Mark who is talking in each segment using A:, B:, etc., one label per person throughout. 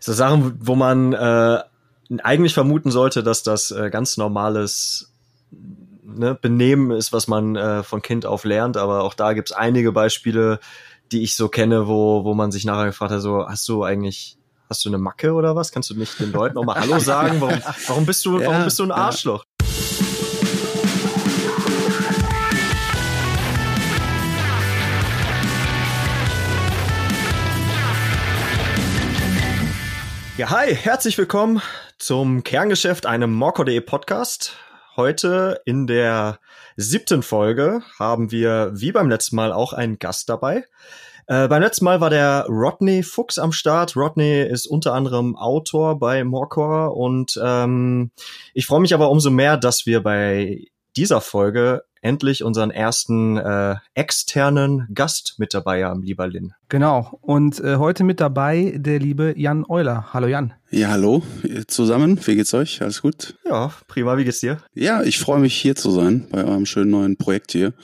A: So Sachen, wo man äh, eigentlich vermuten sollte, dass das äh, ganz normales ne, Benehmen ist, was man äh, von Kind auf lernt, aber auch da gibt's einige Beispiele, die ich so kenne, wo, wo man sich nachher gefragt hat, so, hast du eigentlich, hast du eine Macke oder was? Kannst du nicht den Leuten auch mal Hallo sagen? Warum, warum bist du, warum bist du ein Arschloch? Ja, hi, herzlich willkommen zum Kerngeschäft, einem Morco.de Podcast. Heute in der siebten Folge haben wir, wie beim letzten Mal, auch einen Gast dabei. Äh, beim letzten Mal war der Rodney Fuchs am Start. Rodney ist unter anderem Autor bei Morcor und ähm, ich freue mich aber umso mehr, dass wir bei dieser Folge endlich unseren ersten äh, externen Gast mit dabei haben, lieber Lin.
B: Genau. Und äh, heute mit dabei der liebe Jan Euler. Hallo Jan.
C: Ja, hallo zusammen. Wie geht's euch? Alles gut?
A: Ja, prima. Wie geht's dir?
C: Ja, ich freue mich hier zu sein bei eurem schönen neuen Projekt hier.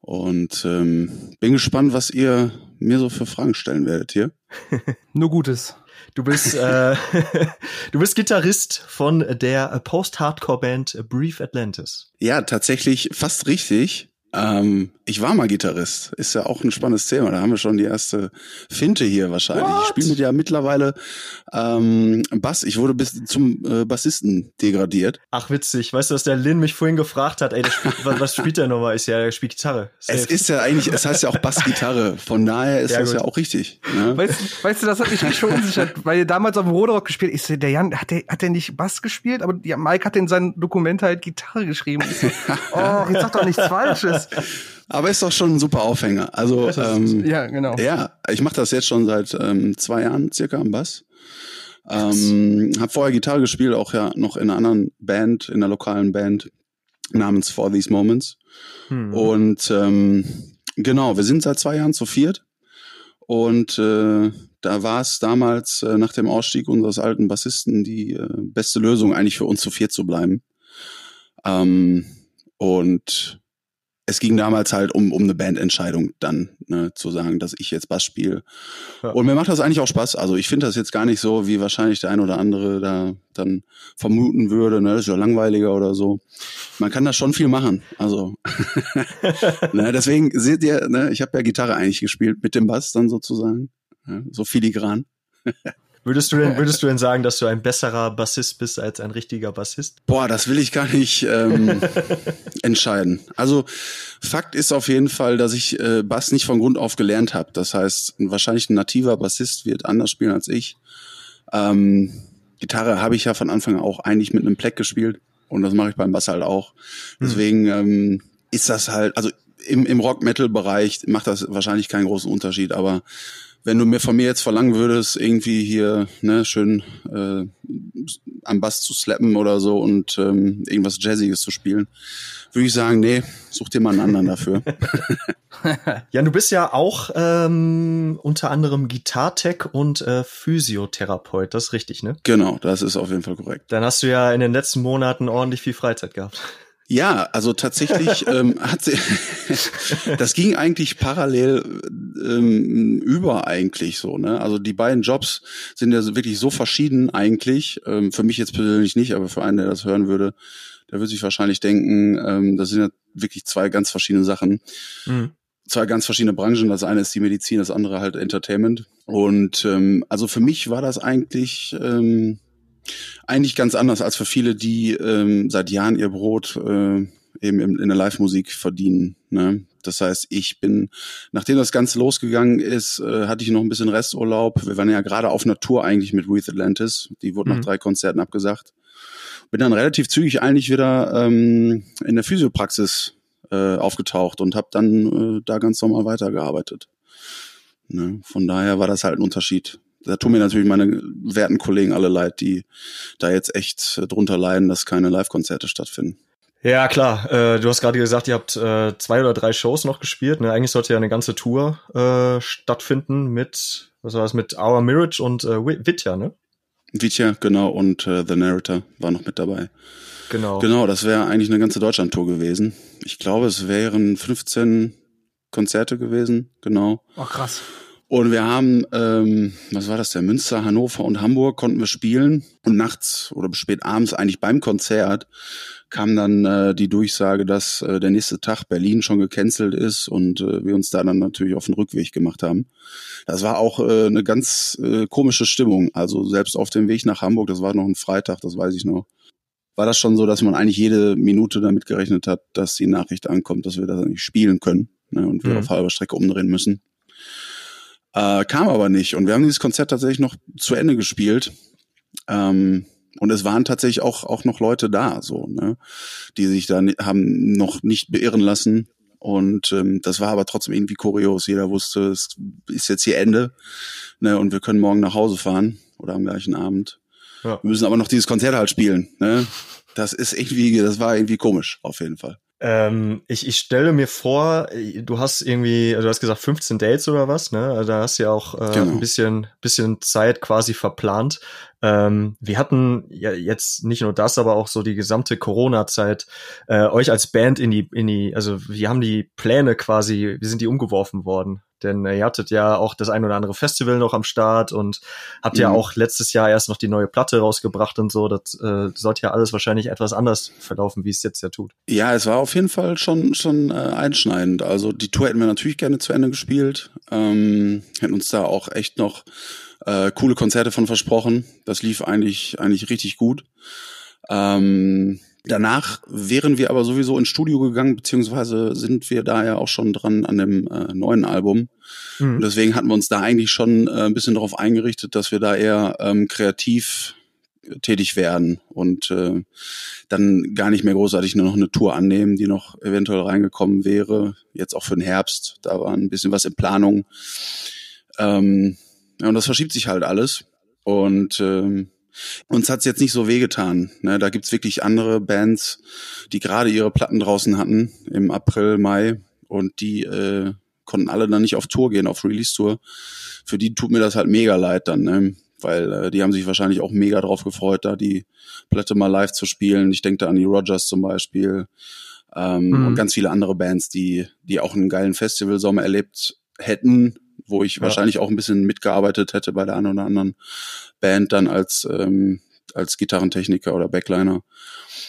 C: Und ähm, bin gespannt, was ihr mir so für Fragen stellen werdet hier.
B: Nur Gutes.
A: Du bist, äh, du bist Gitarrist von der Post-Hardcore-Band Brief Atlantis.
C: Ja, tatsächlich fast richtig. Ähm, ich war mal Gitarrist. Ist ja auch ein spannendes Thema. Da haben wir schon die erste Finte hier wahrscheinlich. What? Ich spiele mit ja mittlerweile ähm, Bass. Ich wurde bis zum äh, Bassisten degradiert.
A: Ach, witzig. Weißt du, dass der Lin mich vorhin gefragt hat, ey, spielt, was, was, spielt der nochmal? Ist ja, der spielt Gitarre.
C: Safe. Es ist ja eigentlich, es heißt ja auch Bassgitarre. Von daher ist ja, das gut. ja auch richtig.
B: Ne? Weißt, weißt, du, das hat mich schon unsicher, weil ihr damals auf dem Roderock gespielt. Ich sehe, der Jan, hat der, hat der nicht Bass gespielt? Aber ja, Mike hat in seinem Dokument halt Gitarre geschrieben. So, oh, jetzt sag doch nichts Falsches.
C: Aber ist doch schon ein super Aufhänger. Also ähm,
B: ja, genau.
C: Ja, ich mache das jetzt schon seit ähm, zwei Jahren circa am Bass. Ähm, habe vorher Gitarre gespielt, auch ja noch in einer anderen Band, in einer lokalen Band namens For These Moments. Hm. Und ähm, genau, wir sind seit zwei Jahren zu viert. Und äh, da war es damals äh, nach dem Ausstieg unseres alten Bassisten die äh, beste Lösung, eigentlich für uns zu viert zu bleiben. Ähm, und es ging damals halt um, um eine Bandentscheidung dann, ne, zu sagen, dass ich jetzt Bass spiele. Ja. Und mir macht das eigentlich auch Spaß. Also ich finde das jetzt gar nicht so, wie wahrscheinlich der ein oder andere da dann vermuten würde, ne, das ist ja langweiliger oder so. Man kann da schon viel machen. Also ne, deswegen seht ihr, ne, ich habe ja Gitarre eigentlich gespielt mit dem Bass dann sozusagen. Ja, so filigran.
A: Würdest du denn, würdest du denn sagen, dass du ein besserer Bassist bist als ein richtiger Bassist?
C: Boah, das will ich gar nicht ähm, entscheiden. Also Fakt ist auf jeden Fall, dass ich äh, Bass nicht von Grund auf gelernt habe. Das heißt, wahrscheinlich ein nativer Bassist wird anders spielen als ich. Ähm, Gitarre habe ich ja von Anfang an auch eigentlich mit einem Pleck gespielt und das mache ich beim Bass halt auch. Hm. Deswegen ähm, ist das halt, also im, im Rock-Metal-Bereich macht das wahrscheinlich keinen großen Unterschied, aber wenn du mir von mir jetzt verlangen würdest, irgendwie hier ne, schön äh, am Bass zu slappen oder so und ähm, irgendwas Jazziges zu spielen, würde ich sagen, nee, such dir mal einen anderen dafür.
A: ja, du bist ja auch ähm, unter anderem Gitartech und äh, Physiotherapeut, das ist richtig, ne?
C: Genau, das ist auf jeden Fall korrekt.
A: Dann hast du ja in den letzten Monaten ordentlich viel Freizeit gehabt.
C: Ja, also tatsächlich ähm, hat sie, das ging eigentlich parallel ähm, über eigentlich so, ne? Also die beiden Jobs sind ja wirklich so verschieden eigentlich. Ähm, für mich jetzt persönlich nicht, aber für einen, der das hören würde, der würde sich wahrscheinlich denken, ähm, das sind ja wirklich zwei ganz verschiedene Sachen. Mhm. Zwei ganz verschiedene Branchen. Das eine ist die Medizin, das andere halt Entertainment. Und ähm, also für mich war das eigentlich ähm, eigentlich ganz anders als für viele, die ähm, seit Jahren ihr Brot äh, eben in, in der Live-Musik verdienen. Ne? Das heißt, ich bin, nachdem das Ganze losgegangen ist, äh, hatte ich noch ein bisschen Resturlaub. Wir waren ja gerade auf einer Tour eigentlich mit With Atlantis. Die wurde mhm. nach drei Konzerten abgesagt. Bin dann relativ zügig eigentlich wieder ähm, in der Physiopraxis äh, aufgetaucht und habe dann äh, da ganz normal weitergearbeitet. Ne? Von daher war das halt ein Unterschied da tun mir natürlich meine werten Kollegen alle leid, die da jetzt echt drunter leiden, dass keine Live-Konzerte stattfinden.
A: Ja, klar. Äh, du hast gerade gesagt, ihr habt äh, zwei oder drei Shows noch gespielt. Ne? Eigentlich sollte ja eine ganze Tour äh, stattfinden mit, was war das, mit Our Mirage und äh, Vitya, ne?
C: Vitya, genau, und äh, The Narrator war noch mit dabei.
A: Genau.
C: Genau, das wäre eigentlich eine ganze Deutschland-Tour gewesen. Ich glaube, es wären 15 Konzerte gewesen, genau.
B: Ach, krass.
C: Und wir haben, ähm, was war das, der Münster, Hannover und Hamburg konnten wir spielen. Und nachts oder spät abends eigentlich beim Konzert kam dann äh, die Durchsage, dass äh, der nächste Tag Berlin schon gecancelt ist und äh, wir uns da dann natürlich auf den Rückweg gemacht haben. Das war auch äh, eine ganz äh, komische Stimmung. Also selbst auf dem Weg nach Hamburg, das war noch ein Freitag, das weiß ich noch, war das schon so, dass man eigentlich jede Minute damit gerechnet hat, dass die Nachricht ankommt, dass wir da nicht spielen können ne, und wir mhm. auf halber Strecke umdrehen müssen. Äh, kam aber nicht. Und wir haben dieses Konzert tatsächlich noch zu Ende gespielt. Ähm, und es waren tatsächlich auch, auch noch Leute da, so, ne, die sich da haben noch nicht beirren lassen. Und ähm, das war aber trotzdem irgendwie kurios. Jeder wusste, es ist jetzt hier Ende, ne, und wir können morgen nach Hause fahren oder am gleichen Abend. Ja. Wir müssen aber noch dieses Konzert halt spielen, ne. Das ist irgendwie, das war irgendwie komisch, auf jeden Fall.
A: Ähm, ich, ich stelle mir vor, du hast irgendwie, also du hast gesagt 15 Dates oder was, ne? Also da hast du ja auch äh, genau. ein bisschen, bisschen Zeit quasi verplant. Ähm, wir hatten ja jetzt nicht nur das, aber auch so die gesamte Corona-Zeit äh, euch als Band in die, in die, also wir haben die Pläne quasi, wie sind die umgeworfen worden? Denn äh, ihr hattet ja auch das ein oder andere Festival noch am Start und habt mhm. ja auch letztes Jahr erst noch die neue Platte rausgebracht und so. Das äh, sollte ja alles wahrscheinlich etwas anders verlaufen, wie es jetzt ja tut.
C: Ja, es war auf jeden Fall schon schon äh, einschneidend. Also die Tour hätten wir natürlich gerne zu Ende gespielt. Ähm, hätten uns da auch echt noch äh, coole Konzerte von versprochen. Das lief eigentlich eigentlich richtig gut. Ähm, Danach wären wir aber sowieso ins Studio gegangen, beziehungsweise sind wir da ja auch schon dran an dem äh, neuen Album. Mhm. Und deswegen hatten wir uns da eigentlich schon äh, ein bisschen darauf eingerichtet, dass wir da eher ähm, kreativ tätig werden und äh, dann gar nicht mehr großartig nur noch eine Tour annehmen, die noch eventuell reingekommen wäre. Jetzt auch für den Herbst, da war ein bisschen was in Planung. Ähm, ja, und das verschiebt sich halt alles. Und ähm, uns hat's jetzt nicht so wehgetan. Ne? Da gibt's wirklich andere Bands, die gerade ihre Platten draußen hatten im April, Mai und die äh, konnten alle dann nicht auf Tour gehen, auf Release-Tour. Für die tut mir das halt mega leid dann, ne? weil äh, die haben sich wahrscheinlich auch mega drauf gefreut, da die Platte mal live zu spielen. Ich denke da an die Rogers zum Beispiel ähm, mhm. und ganz viele andere Bands, die, die auch einen geilen Festivalsommer erlebt hätten, wo ich ja. wahrscheinlich auch ein bisschen mitgearbeitet hätte bei der einen oder anderen Band dann als, ähm, als Gitarrentechniker oder Backliner.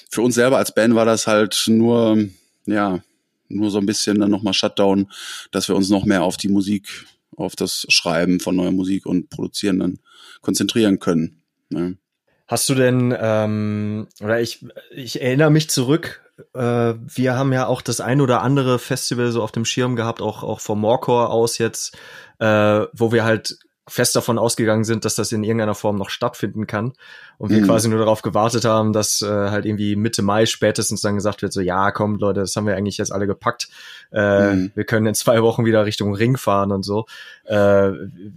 C: Für uns selber als Band war das halt nur, ja, nur so ein bisschen dann nochmal Shutdown, dass wir uns noch mehr auf die Musik, auf das Schreiben von neuer Musik und Produzieren dann konzentrieren können. Ne?
A: Hast du denn, ähm, oder ich, ich erinnere mich zurück, wir haben ja auch das ein oder andere Festival so auf dem Schirm gehabt, auch, auch vom Morcor aus jetzt, äh, wo wir halt fest davon ausgegangen sind, dass das in irgendeiner Form noch stattfinden kann. Und wir mhm. quasi nur darauf gewartet haben, dass äh, halt irgendwie Mitte Mai spätestens dann gesagt wird, so ja, komm Leute, das haben wir eigentlich jetzt alle gepackt. Äh, mhm. Wir können in zwei Wochen wieder Richtung Ring fahren und so. Äh,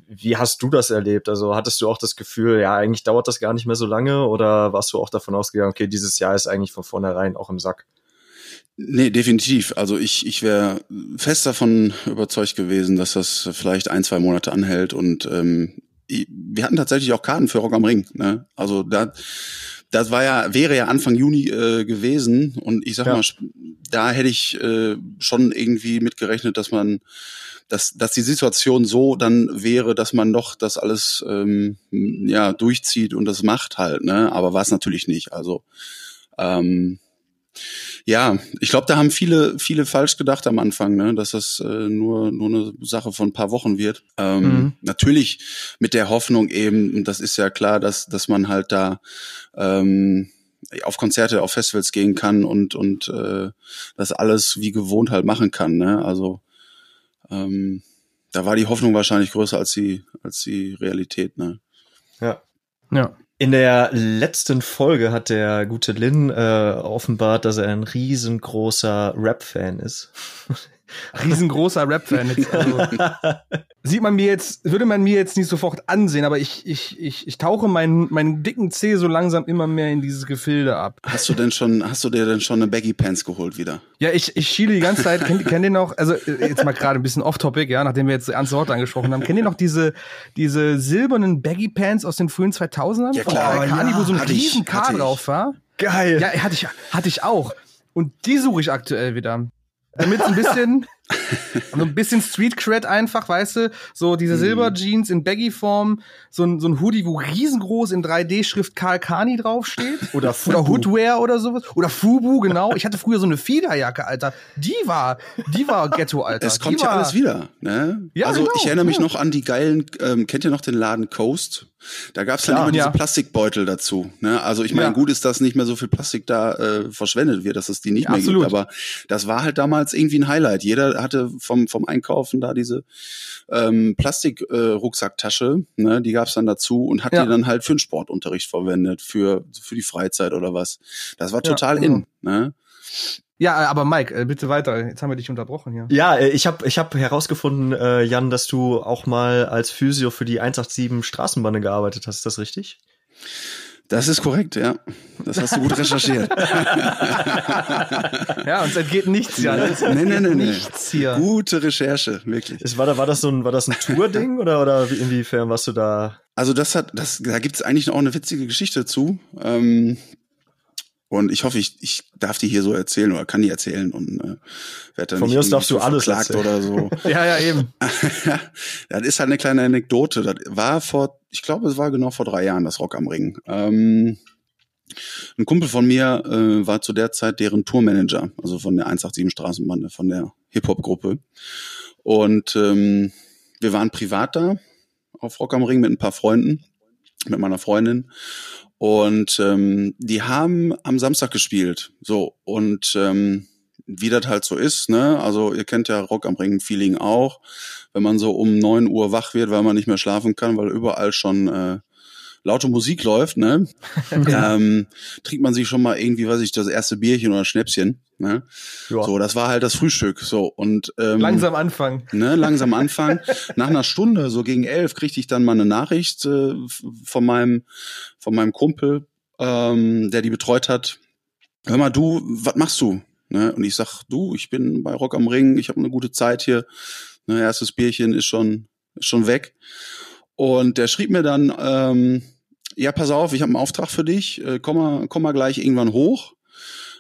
A: wie hast du das erlebt? Also hattest du auch das Gefühl, ja, eigentlich dauert das gar nicht mehr so lange oder warst du auch davon ausgegangen, okay, dieses Jahr ist eigentlich von vornherein auch im Sack?
C: Nee, definitiv. Also ich, ich wäre fest davon überzeugt gewesen, dass das vielleicht ein, zwei Monate anhält. Und ähm, wir hatten tatsächlich auch Karten für Rock am Ring. Ne? Also da, das war ja, wäre ja Anfang Juni äh, gewesen. Und ich sag ja. mal, da hätte ich äh, schon irgendwie mitgerechnet, dass man, dass, dass die Situation so dann wäre, dass man doch das alles ähm, ja durchzieht und das macht halt. Ne? Aber war es natürlich nicht. Also ähm, ja, ich glaube, da haben viele, viele falsch gedacht am Anfang, ne, dass das äh, nur, nur eine Sache von ein paar Wochen wird. Ähm, mhm. Natürlich mit der Hoffnung eben, und das ist ja klar, dass, dass man halt da ähm, auf Konzerte, auf Festivals gehen kann und, und äh, das alles wie gewohnt halt machen kann. Ne? Also ähm, da war die Hoffnung wahrscheinlich größer als die, als die Realität. Ne?
A: Ja. Ja. In der letzten Folge hat der gute Lin äh, offenbart, dass er ein riesengroßer Rap-Fan ist.
B: Riesengroßer Rap-Fan. Also, sieht man mir jetzt, würde man mir jetzt nicht sofort ansehen, aber ich, ich, ich, ich tauche meinen, meinen dicken Zeh so langsam immer mehr in dieses Gefilde ab.
C: Hast du denn schon, hast du dir denn schon eine Baggy Pants geholt wieder?
B: Ja, ich, ich schiele die ganze Zeit, kennt, kennt ihr noch, also äh, jetzt mal gerade ein bisschen off-topic, ja, nachdem wir jetzt ernste Worte angesprochen haben, kennt ihr noch diese, diese silbernen Baggy Pants aus den frühen 2000ern?
C: Ja, klar.
B: Von Kani, ja, wo so ein riesen K drauf war?
A: Geil.
B: Ja, hatte ich, hatte ich auch. Und die suche ich aktuell wieder. Damit es ein bisschen, so ein bisschen Street Cred einfach, weißt du? So diese
C: Mhm.
B: Silber Jeans in Baggy-Form, so ein, so ein Hoodie, wo riesengroß in 3D-Schrift Karl Kani draufsteht.
A: Oder
B: Oder Hoodwear oder sowas. Oder Fubu, genau. Ich hatte früher so eine Federjacke, Alter. Die war, die war Ghetto, Alter.
C: Es kommt
B: die
C: ja
B: war,
C: alles wieder. Ne?
B: Ja,
C: also
B: genau,
C: ich erinnere mich
B: ja.
C: noch an die geilen, ähm, kennt ihr noch den Laden Coast? Da gab's dann
A: Klar,
C: immer diese
B: ja.
C: Plastikbeutel dazu. Ne? Also ich meine,
B: Ja.
C: gut ist, dass nicht mehr so viel Plastik da äh, verschwendet wird, dass es die nicht
B: Ja,
C: mehr
B: absolut.
C: gibt. Aber das war halt damals irgendwie ein Highlight. Jeder hatte vom, vom Einkaufen da diese ähm, Plastik-Rucksacktasche, ne? die gab's dann dazu und hat
B: Ja.
C: die dann halt für den Sportunterricht verwendet, für, für die Freizeit oder was. Das war
B: Ja,
C: total
B: genau.
C: in. Ne?
B: Ja, aber Mike, äh, bitte weiter. Jetzt haben wir dich unterbrochen hier.
A: Ja, äh, ich habe ich hab herausgefunden, äh, Jan, dass du auch mal als Physio für die 187 Straßenbahn gearbeitet hast. Ist das richtig?
C: Das ist korrekt, ja. Das hast du gut recherchiert.
B: Ja, uns entgeht nichts, ja.
C: Nee, nee, nee, nee.
B: Nichts hier.
C: Gute Recherche, wirklich.
A: Ist, war, da, war das so ein, war das ein Tour-Ding oder, oder wie, inwiefern warst du da?
C: Also das hat, das, da gibt's eigentlich auch eine witzige Geschichte zu. Ähm, und ich hoffe, ich, ich darf die hier so erzählen oder kann die erzählen und äh, werde dann
A: Von
C: nicht
A: mir aus darfst du alles
C: verklagt oder so.
B: Ja, ja, eben.
C: das ist halt eine kleine Anekdote. Das war vor, ich glaube, es war genau vor drei Jahren, das Rock am Ring. Ähm, ein Kumpel von mir äh, war zu der Zeit deren Tourmanager, also von der 187 Straßenbande, von der Hip-Hop-Gruppe. Und ähm, wir waren privat da auf Rock am Ring mit ein paar Freunden, mit meiner Freundin. Und ähm, die haben am Samstag gespielt. So, und ähm, wie das halt so ist, ne? Also ihr kennt ja Rock am Ring Feeling auch. Wenn man so um neun Uhr wach wird, weil man nicht mehr schlafen kann, weil überall schon äh, laute Musik läuft, ne? ähm, trinkt man sich schon mal irgendwie, weiß ich, das erste Bierchen oder Schnäpschen. Ne?
A: Ja.
C: So, das war halt das Frühstück. So und ähm,
B: Langsam anfangen.
C: ne, langsam anfangen. Nach einer Stunde, so gegen elf, kriegte ich dann mal eine Nachricht äh, von meinem von meinem Kumpel, ähm, der die betreut hat. Hör mal, du, was machst du? Ne? Und ich sag, du, ich bin bei Rock am Ring, ich habe eine gute Zeit hier. Ne, erstes Bierchen ist schon ist schon weg. Und der schrieb mir dann, ähm, ja, pass auf, ich habe einen Auftrag für dich, äh, komm, mal, komm mal gleich irgendwann hoch.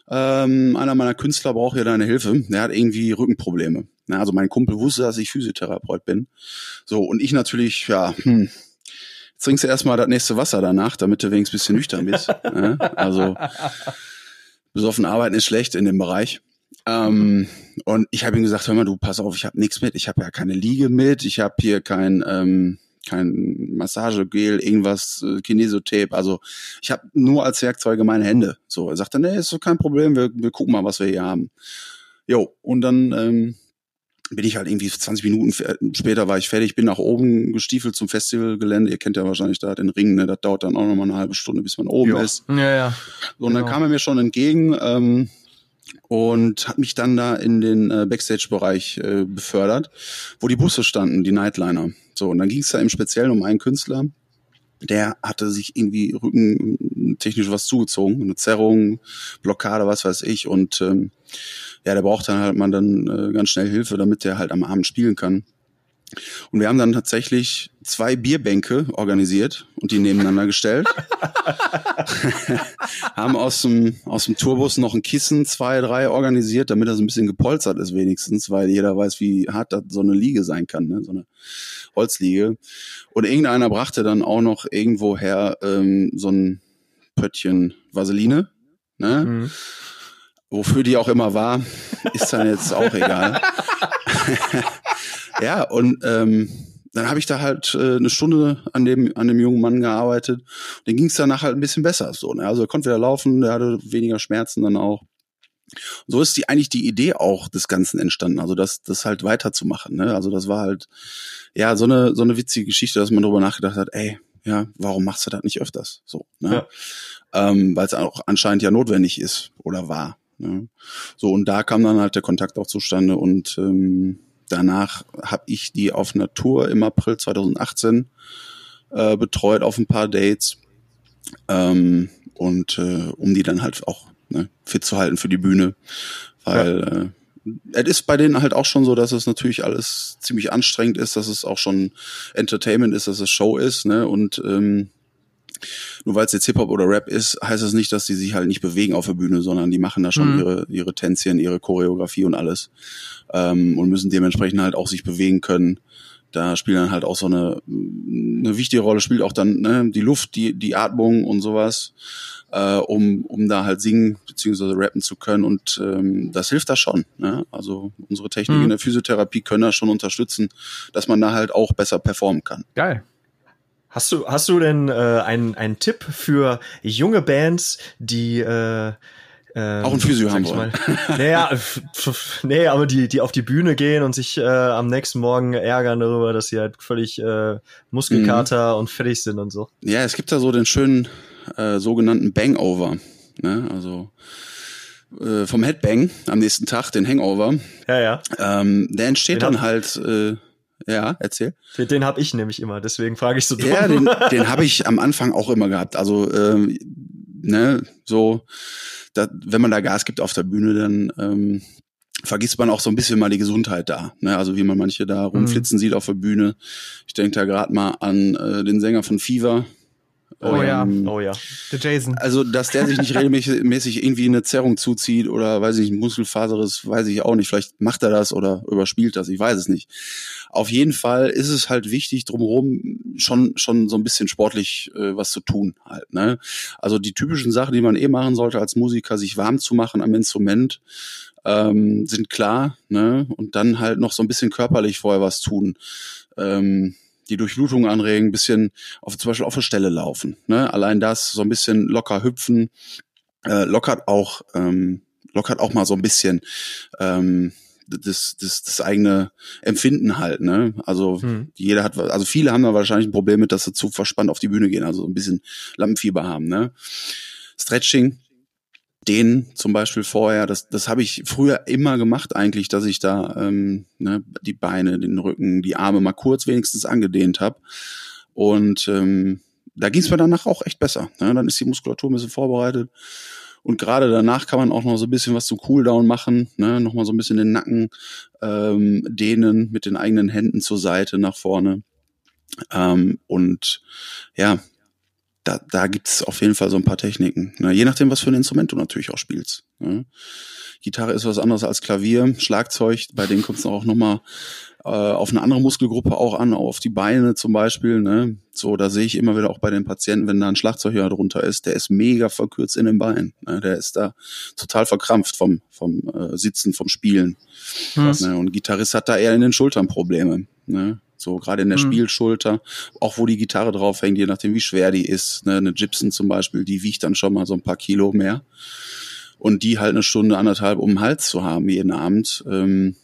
C: Ähm, einer meiner Künstler braucht ja deine Hilfe. Der hat irgendwie Rückenprobleme. Na, also mein Kumpel wusste, dass ich Physiotherapeut bin. So, und ich natürlich, ja, hm, trinkst du erstmal das nächste Wasser danach, damit du wenigstens ein bisschen nüchtern bist. ne? Also besoffen arbeiten ist schlecht in dem Bereich. Ähm, und ich habe ihm gesagt, hör mal, du, pass auf, ich habe nichts mit. Ich habe ja keine Liege mit. Ich habe hier kein, ähm, kein Massagegel, irgendwas, äh, Kinesotape. Also ich habe nur als Werkzeuge meine Hände. So, er sagte, nee, ist so kein Problem. Wir, wir gucken mal, was wir hier haben. Jo, und dann ähm, bin ich halt irgendwie 20 Minuten fe- später war ich fertig, bin nach oben gestiefelt zum Festivalgelände. Ihr kennt ja wahrscheinlich da den Ring, ne? Das dauert dann auch noch mal eine halbe Stunde, bis man oben
A: Ja.
C: ist.
B: Ja, ja.
C: So, und dann
B: Genau.
C: kam er mir schon entgegen ähm, und hat mich dann da in den äh, Backstage-Bereich äh, befördert, wo die Busse standen, die Nightliner. So, und dann ging es da im Speziellen um einen Künstler, der hatte sich irgendwie rückentechnisch was zugezogen, eine Zerrung, Blockade, was weiß ich. Und ähm, ja, der braucht dann halt mal dann äh, ganz schnell Hilfe, damit der halt am Abend spielen kann. Und wir haben dann tatsächlich zwei Bierbänke organisiert und die nebeneinander gestellt. haben aus dem, aus dem Tourbus noch ein Kissen, zwei, drei organisiert, damit das ein bisschen gepolstert ist wenigstens, weil jeder weiß, wie hart das so eine Liege sein kann, ne? so eine Holzliege. Und irgendeiner brachte dann auch noch irgendwoher ähm, so ein Pöttchen Vaseline, ne?
A: Mhm.
C: wofür die auch immer war, ist dann jetzt auch egal. ja, und ähm, dann habe ich da halt äh, eine Stunde an dem an dem jungen Mann gearbeitet. Den ging es danach halt ein bisschen besser. So, ne? Also er konnte wieder laufen, der hatte weniger Schmerzen dann auch. Und so ist die eigentlich die Idee auch des Ganzen entstanden. Also das das halt weiterzumachen. Ne? Also das war halt ja so eine so eine witzige Geschichte, dass man darüber nachgedacht hat. Ey, ja, warum machst du das nicht öfters? So, ne? Ähm, Weil es auch anscheinend ja notwendig ist oder war. Ne? So, und da kam dann halt der Kontakt auch zustande und ähm, danach habe ich die auf einer Tour im April 2018 äh, betreut auf ein paar Dates ähm, und äh, um die dann halt auch ne, fit zu halten für die Bühne, weil äh, es ist bei denen halt auch schon so, dass es natürlich alles ziemlich anstrengend ist, dass es auch schon Entertainment ist, dass es Show ist, ne? Und ähm, nur weil es jetzt Hip-Hop oder Rap ist, heißt das nicht, dass die sich halt nicht bewegen auf der Bühne, sondern die machen da schon mhm. ihre, ihre Tänzchen, ihre Choreografie und alles. Ähm, und müssen dementsprechend halt auch sich bewegen können. Da spielt dann halt auch so eine, eine wichtige Rolle, spielt auch dann ne, die Luft, die, die Atmung und sowas, äh, um, um da halt singen bzw. rappen zu können. Und ähm, das hilft da schon. Ne? Also unsere Technik mhm. in der Physiotherapie können da schon unterstützen, dass man da halt auch besser performen kann.
B: Geil.
A: Hast du, hast du denn äh, einen, einen Tipp für junge Bands, die äh,
C: ähm, auch ein Physio haben wollen.
A: Naja, nee, aber die, die auf die Bühne gehen und sich äh, am nächsten Morgen ärgern darüber, dass sie halt völlig äh, Muskelkater mhm. und fertig sind und so.
C: Ja, es gibt da so den schönen äh, sogenannten Bangover. Ne? Also äh, vom Headbang am nächsten Tag, den Hangover.
A: Ja, ja.
C: Ähm, der entsteht den dann halt äh, ja, erzähl.
A: Den habe ich nämlich immer, deswegen frage ich so
C: dumm. Ja, den, den habe ich am Anfang auch immer gehabt. Also, ähm, ne, so, da, wenn man da Gas gibt auf der Bühne, dann ähm, vergisst man auch so ein bisschen mal die Gesundheit da. Ne? Also wie man manche da rumflitzen mhm. sieht auf der Bühne. Ich denke da gerade mal an äh, den Sänger von Fever,
B: Oh ähm,
A: ja, oh ja.
B: Der Jason.
C: Also, dass der sich nicht regelmäßig irgendwie eine Zerrung zuzieht oder weiß ich nicht, Muskelfaser ist, weiß ich auch nicht. Vielleicht macht er das oder überspielt das, ich weiß es nicht. Auf jeden Fall ist es halt wichtig, drumherum schon, schon so ein bisschen sportlich äh, was zu tun halt. Ne? Also die typischen Sachen, die man eh machen sollte als Musiker, sich warm zu machen am Instrument, ähm, sind klar, ne? Und dann halt noch so ein bisschen körperlich vorher was tun. Ähm, die Durchblutung anregen, bisschen auf, zum Beispiel auf der Stelle laufen. Ne? Allein das, so ein bisschen locker hüpfen, äh, lockert auch, ähm, lockert auch mal so ein bisschen ähm, das, das, das eigene Empfinden halt, ne? Also hm. jeder hat, also viele haben da wahrscheinlich ein Problem mit, dass sie zu verspannt auf die Bühne gehen, also ein bisschen Lampenfieber haben, ne? Stretching den zum Beispiel vorher, das, das habe ich früher immer gemacht eigentlich, dass ich da ähm, ne, die Beine, den Rücken, die Arme mal kurz wenigstens angedehnt habe. Und ähm, da ging es mir danach auch echt besser. Ne? Dann ist die Muskulatur ein bisschen vorbereitet. Und gerade danach kann man auch noch so ein bisschen was zum Cooldown machen, ne? nochmal so ein bisschen den Nacken ähm, dehnen mit den eigenen Händen zur Seite nach vorne. Ähm, und ja, da, da gibt es auf jeden Fall so ein paar Techniken. Ne? Je nachdem, was für ein Instrument du natürlich auch spielst. Ne? Gitarre ist was anderes als Klavier, Schlagzeug, bei denen kommt es auch nochmal äh, auf eine andere Muskelgruppe auch an, auf die Beine zum Beispiel. Ne? So, da sehe ich immer wieder auch bei den Patienten, wenn da ein Schlagzeuger drunter ist, der ist mega verkürzt in den Beinen. Ne? Der ist da total verkrampft vom, vom äh, Sitzen, vom Spielen. Ne? Und Gitarrist hat da eher in den Schultern Probleme. Ne? So gerade in der mhm. Spielschulter, auch wo die Gitarre drauf hängt, je nachdem wie schwer die ist. Ne? Eine Gibson zum Beispiel, die wiegt dann schon mal so ein paar Kilo mehr. Und die halt eine Stunde, anderthalb um den Hals zu haben jeden Abend, ähm,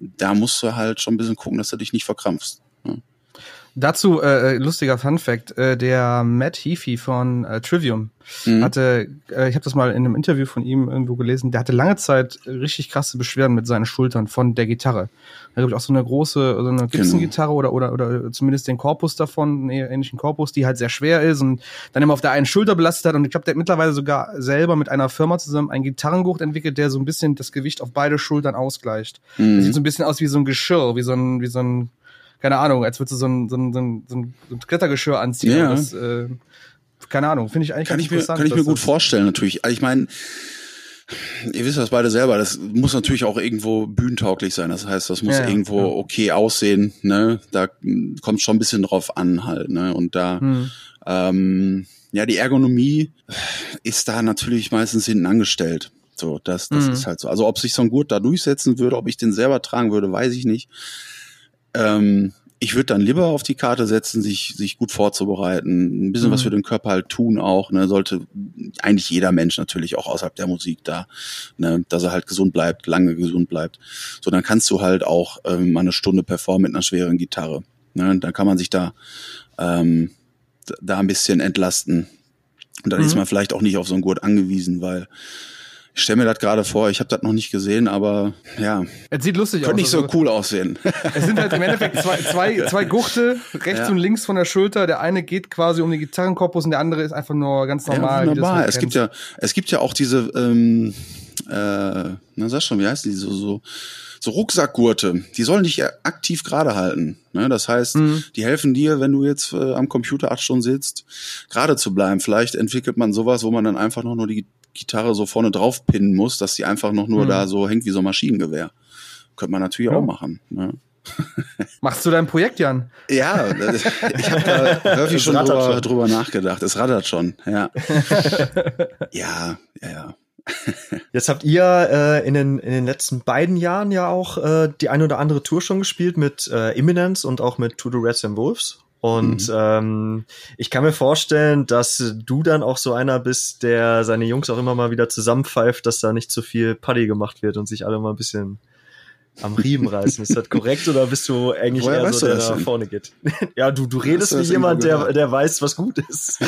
C: da musst du halt schon ein bisschen gucken, dass du dich nicht verkrampfst. Ne?
B: Dazu äh, lustiger Fun Fact: äh, Der Matt Heafy von äh, Trivium mhm. hatte, äh, ich habe das mal in einem Interview von ihm irgendwo gelesen. Der hatte lange Zeit richtig krasse Beschwerden mit seinen Schultern von der Gitarre. Da ich auch so eine große, so eine Gibson-Gitarre genau. oder, oder oder zumindest den Korpus davon, einen ähnlichen Korpus, die halt sehr schwer ist und dann immer auf der einen Schulter belastet hat. Und ich glaube, der hat mittlerweile sogar selber mit einer Firma zusammen einen Gitarrengurt entwickelt, der so ein bisschen das Gewicht auf beide Schultern ausgleicht. Mhm. Das sieht so ein bisschen aus wie so ein Geschirr, wie so ein wie so ein keine Ahnung, als würdest du so ein, so ein, so ein, so ein Klettergeschirr anziehen. Ja. Das, äh, keine Ahnung, finde ich eigentlich
C: kann ich mir, Kann ich mir gut vorstellen, natürlich. Also ich meine, ihr wisst das beide selber, das muss natürlich auch irgendwo bühnentauglich sein. Das heißt, das muss ja, irgendwo ja. okay aussehen, ne? Da kommt schon ein bisschen drauf an halt, ne? Und da, hm. ähm, ja, die Ergonomie ist da natürlich meistens hinten angestellt. So, das, das mhm. ist halt so. Also ob sich so ein Gurt da durchsetzen würde, ob ich den selber tragen würde, weiß ich nicht. Ähm, ich würde dann lieber auf die Karte setzen, sich, sich gut vorzubereiten, ein bisschen mhm. was für den Körper halt tun auch, ne, sollte eigentlich jeder Mensch natürlich auch außerhalb der Musik da, ne, dass er halt gesund bleibt, lange gesund bleibt. So, dann kannst du halt auch ähm, mal eine Stunde performen mit einer schweren Gitarre. Ne, dann kann man sich da, ähm, da ein bisschen entlasten. Und dann mhm. ist man vielleicht auch nicht auf so einen Gurt angewiesen, weil ich stelle mir das gerade vor, ich habe das noch nicht gesehen, aber ja.
B: Es sieht lustig
C: Könnte aus. Könnte nicht so cool aussehen.
B: Es sind halt im Endeffekt zwei, zwei, zwei Gurte, rechts ja. und links von der Schulter. Der eine geht quasi um den Gitarrenkorpus und der andere ist einfach nur ganz normal.
C: Ja, wunderbar. Es gibt ja, es gibt ja auch diese, ähm, äh, na sag schon, wie heißt die, so, so, so Rucksackgurte, die sollen dich aktiv gerade halten. Ne? Das heißt, mhm. die helfen dir, wenn du jetzt äh, am Computer acht Stunden sitzt, gerade zu bleiben. Vielleicht entwickelt man sowas, wo man dann einfach noch nur die Gitarre so vorne drauf pinnen muss, dass die einfach noch nur mhm. da so hängt wie so ein Maschinengewehr. Könnte man natürlich ja. auch machen. Ne?
B: Machst du dein Projekt, Jan?
C: Ja, ich habe da häufig schon drüber, drüber, nachgedacht. Es rattert schon, ja. ja, ja, ja.
A: Jetzt habt ihr äh, in, den, in den letzten beiden Jahren ja auch äh, die ein oder andere Tour schon gespielt mit äh, Imminence und auch mit To the Reds and Wolves. Und mhm. ähm, ich kann mir vorstellen, dass du dann auch so einer bist, der seine Jungs auch immer mal wieder zusammenpfeift, dass da nicht zu viel Paddy gemacht wird und sich alle mal ein bisschen am Riemen reißen. Ist das korrekt oder bist du eigentlich Woher eher so, der nach vorne geht? ja, du, du redest wie jemand, der, der weiß, was gut ist.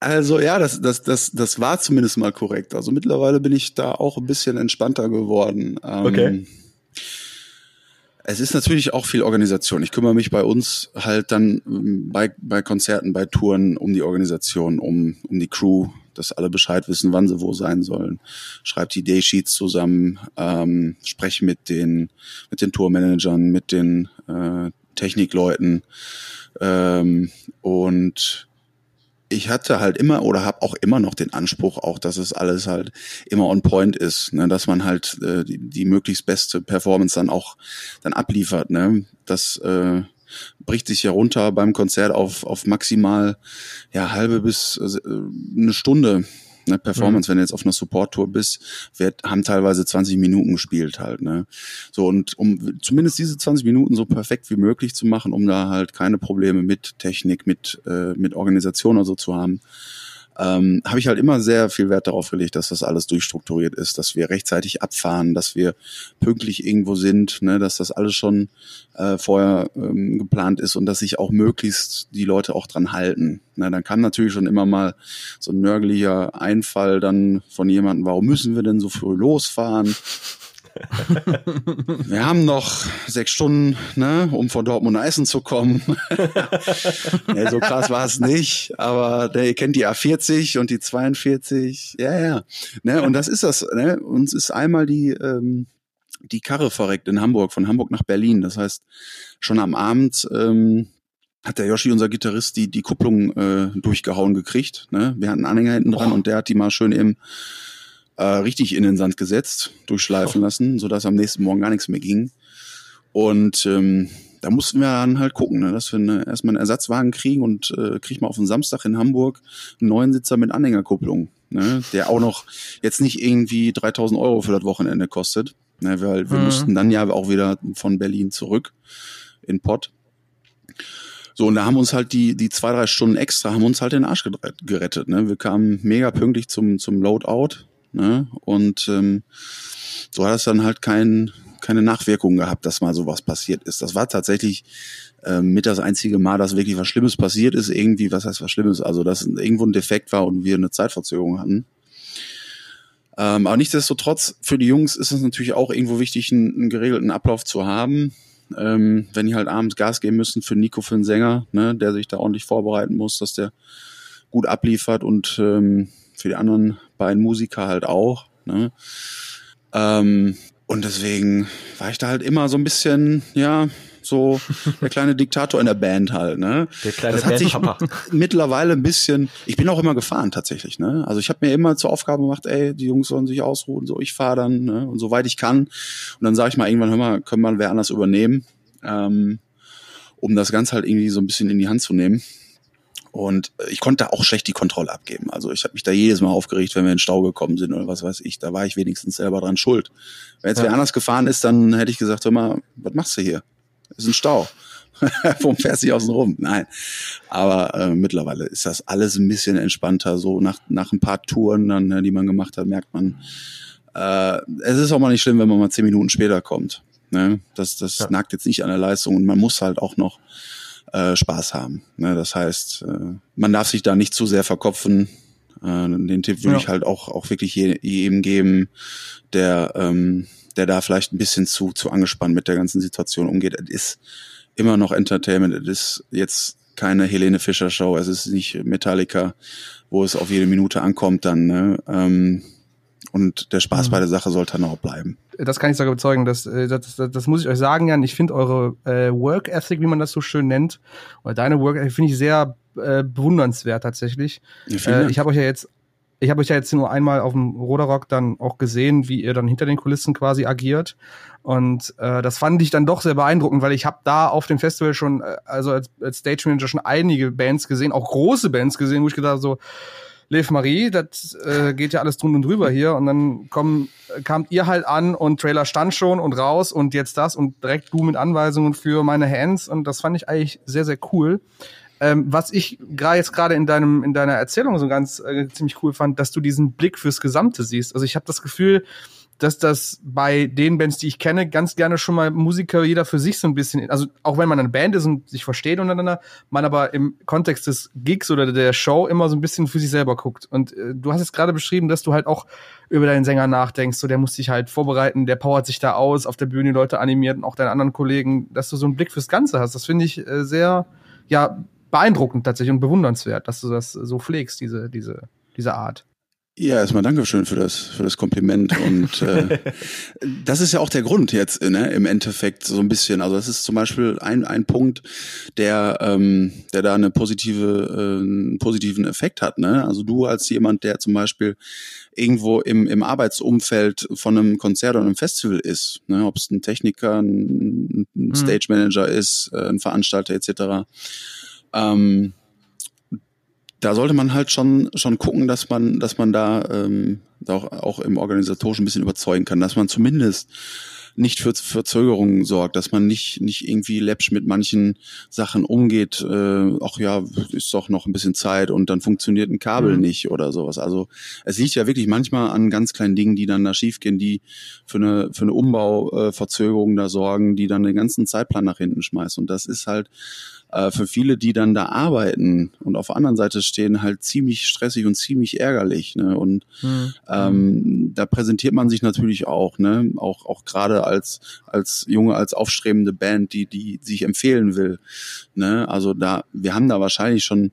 C: also ja, das, das, das, das war zumindest mal korrekt. Also mittlerweile bin ich da auch ein bisschen entspannter geworden. Ähm, okay. Es ist natürlich auch viel Organisation. Ich kümmere mich bei uns halt dann ähm, bei, bei Konzerten, bei Touren um die Organisation, um, um die Crew, dass alle Bescheid wissen, wann sie wo sein sollen. Schreibt die Daysheets zusammen, ähm, spreche mit den, mit den Tourmanagern, mit den äh, Technikleuten ähm, und ich hatte halt immer oder habe auch immer noch den Anspruch, auch dass es alles halt immer on point ist, ne? dass man halt äh, die, die möglichst beste Performance dann auch dann abliefert. Ne? Das äh, bricht sich ja runter beim Konzert auf, auf maximal ja halbe bis äh, eine Stunde ne, Performance, mhm. wenn du jetzt auf einer Support-Tour bist, wird, haben teilweise 20 Minuten gespielt halt, ne. So, und um zumindest diese 20 Minuten so perfekt wie möglich zu machen, um da halt keine Probleme mit Technik, mit, äh, mit Organisation oder so zu haben, ähm, habe ich halt immer sehr viel Wert darauf gelegt, dass das alles durchstrukturiert ist, dass wir rechtzeitig abfahren, dass wir pünktlich irgendwo sind, ne, dass das alles schon äh, vorher ähm, geplant ist und dass sich auch möglichst die Leute auch dran halten. Ne, dann kann natürlich schon immer mal so ein nörgeliger Einfall dann von jemandem, warum müssen wir denn so früh losfahren? Wir haben noch sechs Stunden, ne, um von Dortmund nach Essen zu kommen. ja, so krass war es nicht, aber der, ihr kennt die A40 und die 42. Ja, ja. Ne, und das ist das. Ne? Uns ist einmal die, ähm, die Karre verreckt in Hamburg, von Hamburg nach Berlin. Das heißt, schon am Abend ähm, hat der Yoshi, unser Gitarrist, die, die Kupplung äh, durchgehauen gekriegt. Ne? Wir hatten einen Anhänger hinten dran oh. und der hat die mal schön im äh, richtig in den Sand gesetzt, durchschleifen oh. lassen, sodass am nächsten Morgen gar nichts mehr ging. Und ähm, da mussten wir dann halt gucken, ne, dass wir eine, erstmal einen Ersatzwagen kriegen und äh, kriegen mal auf den Samstag in Hamburg einen neuen Sitzer mit Anhängerkupplung, ne, der auch noch jetzt nicht irgendwie 3000 Euro für das Wochenende kostet, ne, weil wir mhm. mussten dann ja auch wieder von Berlin zurück in Pott. So, und da haben uns halt die, die zwei, drei Stunden extra, haben uns halt den Arsch gerettet. Ne? Wir kamen mega pünktlich zum, zum Loadout, Ne? Und ähm, so hat es dann halt kein, keine Nachwirkung gehabt, dass mal sowas passiert ist. Das war tatsächlich äh, mit das einzige Mal, dass wirklich was Schlimmes passiert ist. Irgendwie, was heißt was Schlimmes? Also, dass irgendwo ein Defekt war und wir eine Zeitverzögerung hatten. Ähm, aber nichtsdestotrotz, für die Jungs ist es natürlich auch irgendwo wichtig, einen, einen geregelten Ablauf zu haben. Ähm, wenn die halt abends Gas geben müssen für Nico, für den Sänger, ne, der sich da ordentlich vorbereiten muss, dass der gut abliefert und ähm, für die anderen beiden Musiker halt auch. Ne? Ähm, und deswegen war ich da halt immer so ein bisschen, ja, so der kleine Diktator in der Band halt, ne?
A: Der kleine das hat sich
C: mittlerweile ein bisschen, ich bin auch immer gefahren tatsächlich, ne? Also ich habe mir immer zur Aufgabe gemacht, ey, die Jungs sollen sich ausruhen, so ich fahre dann, ne? Und soweit ich kann. Und dann sage ich mal irgendwann, hör mal, können wir wer anders übernehmen, ähm, um das Ganze halt irgendwie so ein bisschen in die Hand zu nehmen. Und ich konnte auch schlecht die Kontrolle abgeben. Also ich habe mich da jedes Mal aufgeregt, wenn wir in den Stau gekommen sind oder was weiß ich. Da war ich wenigstens selber dran schuld. Wenn jetzt ja. wer anders gefahren ist, dann hätte ich gesagt, hör mal, was machst du hier? Ist ein Stau. Warum fährst du außen rum? Nein. Aber äh, mittlerweile ist das alles ein bisschen entspannter. So nach, nach ein paar Touren, dann, ne, die man gemacht hat, merkt man, äh, es ist auch mal nicht schlimm, wenn man mal zehn Minuten später kommt. Ne? Das, das ja. nagt jetzt nicht an der Leistung und man muss halt auch noch äh, Spaß haben. Ne? Das heißt, äh, man darf sich da nicht zu sehr verkopfen. Äh, den Tipp würde ja. ich halt auch, auch wirklich jedem geben, der, ähm, der da vielleicht ein bisschen zu, zu angespannt mit der ganzen Situation umgeht. Es ist immer noch Entertainment. Es ist jetzt keine Helene Fischer Show. Es ist nicht Metallica, wo es auf jede Minute ankommt dann. Ne? Ähm, Und der Spaß mhm. bei der Sache sollte dann auch bleiben.
B: Das kann ich sogar bezeugen. Das, äh, das, das, das muss ich euch sagen, Jan. Ich finde eure äh, Work Ethic, wie man das so schön nennt, oder deine Work Ethic, finde ich sehr äh, bewundernswert tatsächlich. Ich, äh, ich habe euch ja jetzt ich habe euch ja jetzt nur einmal auf dem Roderock dann auch gesehen, wie ihr dann hinter den Kulissen quasi agiert. Und äh, das fand ich dann doch sehr beeindruckend, weil ich habe da auf dem Festival schon, äh, also als, als Stage Manager schon einige Bands gesehen, auch große Bands gesehen, wo ich gedacht so, Lev Marie, das äh, geht ja alles drun und drüber hier. Und dann kommen, kamt ihr halt an und Trailer stand schon und raus und jetzt das und direkt du mit Anweisungen für meine Hands. Und das fand ich eigentlich sehr, sehr cool. Ähm, was ich gerade jetzt gerade in deinem in deiner Erzählung so ganz äh, ziemlich cool fand, dass du diesen Blick fürs Gesamte siehst. Also ich habe das Gefühl, dass das bei den Bands, die ich kenne, ganz gerne schon mal Musiker jeder für sich so ein bisschen, also auch wenn man eine Band ist und sich versteht untereinander, man aber im Kontext des Gigs oder der Show immer so ein bisschen für sich selber guckt. Und äh, du hast jetzt gerade beschrieben, dass du halt auch über deinen Sänger nachdenkst, so der muss sich halt vorbereiten, der powert sich da aus, auf der Bühne Leute animiert und auch deine anderen Kollegen, dass du so einen Blick fürs Ganze hast. Das finde ich äh, sehr, ja, beeindruckend tatsächlich und bewundernswert, dass du das so pflegst, diese, diese, diese Art.
C: Ja, erstmal Dankeschön für das, für das Kompliment. Und äh, das ist ja auch der Grund jetzt, ne, im Endeffekt so ein bisschen. Also das ist zum Beispiel ein, ein Punkt, der, ähm, der da eine positive, äh, einen positiven Effekt hat. Ne? Also du als jemand, der zum Beispiel irgendwo im, im Arbeitsumfeld von einem Konzert oder einem Festival ist, ne? ob es ein Techniker, ein, ein mhm. Stage Manager ist, äh, ein Veranstalter etc., ähm, da sollte man halt schon schon gucken, dass man dass man da, ähm, auch, auch im organisatorischen ein bisschen überzeugen kann, dass man zumindest nicht für Verzögerungen sorgt, dass man nicht nicht irgendwie läppsch mit manchen Sachen umgeht. Äh, ach ja, ist doch noch ein bisschen Zeit und dann funktioniert ein Kabel mhm. nicht oder sowas. Also es liegt ja wirklich manchmal an ganz kleinen Dingen, die dann da schiefgehen, die für eine für eine Umbauverzögerung da sorgen, die dann den ganzen Zeitplan nach hinten schmeißen. Und das ist halt äh, für viele, die dann da arbeiten und auf der anderen Seite stehen, halt ziemlich stressig und ziemlich ärgerlich. Ne? Und mhm. ähm, da präsentiert man sich natürlich auch, ne, auch auch gerade als als junge, als aufstrebende Band, die die sich empfehlen will. Ne? Also da, wir haben da wahrscheinlich schon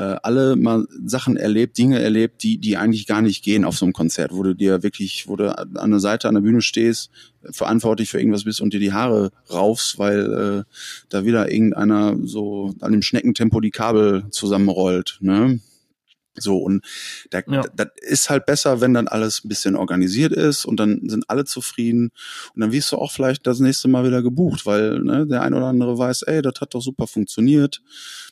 C: äh, alle mal Sachen erlebt, Dinge erlebt, die, die eigentlich gar nicht gehen auf so einem Konzert, wo du dir wirklich, wo du an der Seite an der Bühne stehst, verantwortlich für irgendwas bist und dir die Haare raufst, weil äh, da wieder irgendeiner so an dem Schneckentempo die Kabel zusammenrollt. Ne? So, und da, ja. das ist halt besser, wenn dann alles ein bisschen organisiert ist und dann sind alle zufrieden und dann wirst du auch vielleicht das nächste Mal wieder gebucht, weil ne, der ein oder andere weiß, ey, das hat doch super funktioniert,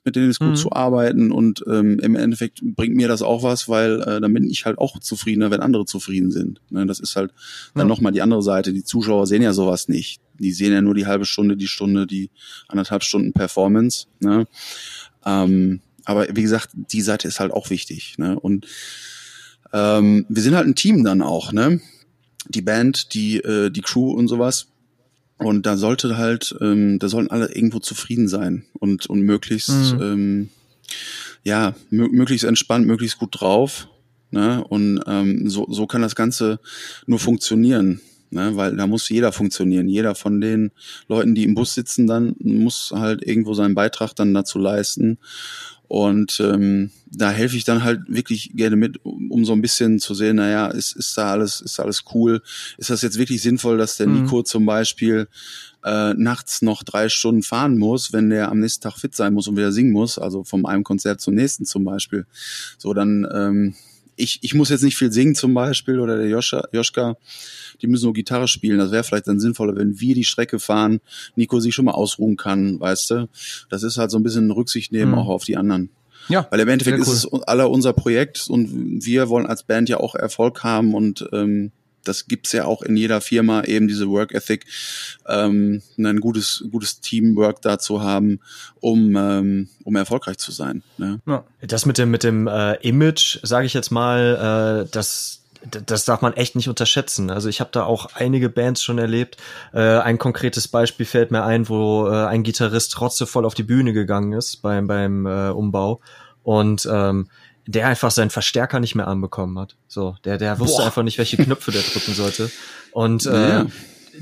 C: mit denen ist gut mhm. zu arbeiten und ähm, im Endeffekt bringt mir das auch was, weil äh, dann bin ich halt auch zufriedener, wenn andere zufrieden sind. Ne, das ist halt dann ja. nochmal die andere Seite. Die Zuschauer sehen ja sowas nicht. Die sehen ja nur die halbe Stunde, die Stunde, die anderthalb Stunden Performance. Ne? Ähm, aber wie gesagt, die Seite ist halt auch wichtig. Ne? Und ähm, wir sind halt ein Team dann auch, ne? Die Band, die, äh, die Crew und sowas. Und da sollte halt, ähm, da sollen alle irgendwo zufrieden sein und, und möglichst, mhm. ähm, ja, möglichst entspannt, möglichst gut drauf. Ne? Und ähm, so, so kann das Ganze nur funktionieren. Ne, weil da muss jeder funktionieren. Jeder von den Leuten, die im Bus sitzen, dann muss halt irgendwo seinen Beitrag dann dazu leisten. Und ähm, da helfe ich dann halt wirklich gerne mit, um, um so ein bisschen zu sehen, naja, ist, ist da alles, ist da alles cool? Ist das jetzt wirklich sinnvoll, dass der mhm. Nico zum Beispiel äh, nachts noch drei Stunden fahren muss, wenn der am nächsten Tag fit sein muss und wieder singen muss, also vom einem Konzert zum nächsten zum Beispiel. So, dann, ähm, ich, ich muss jetzt nicht viel singen zum Beispiel oder der Joscha, Joschka, die müssen nur Gitarre spielen. Das wäre vielleicht dann sinnvoller, wenn wir die Strecke fahren, Nico sich schon mal ausruhen kann, weißt du. Das ist halt so ein bisschen Rücksicht nehmen mhm. auch auf die anderen. Ja. Weil im Endeffekt cool. ist es aller unser Projekt und wir wollen als Band ja auch Erfolg haben und ähm, das gibt's ja auch in jeder Firma, eben diese Work Ethic, ähm, ein gutes, gutes Teamwork dazu haben, um, ähm, um erfolgreich zu sein. Ne?
A: Ja. Das mit dem, mit dem äh, Image, sage ich jetzt mal, äh, das das darf man echt nicht unterschätzen. Also ich habe da auch einige Bands schon erlebt. Äh, ein konkretes Beispiel fällt mir ein, wo äh, ein Gitarrist trotzdem voll auf die Bühne gegangen ist beim, beim äh, Umbau und ähm, der einfach seinen Verstärker nicht mehr anbekommen hat. So, der, der wusste Boah. einfach nicht, welche Knöpfe der drücken sollte. Und äh, ja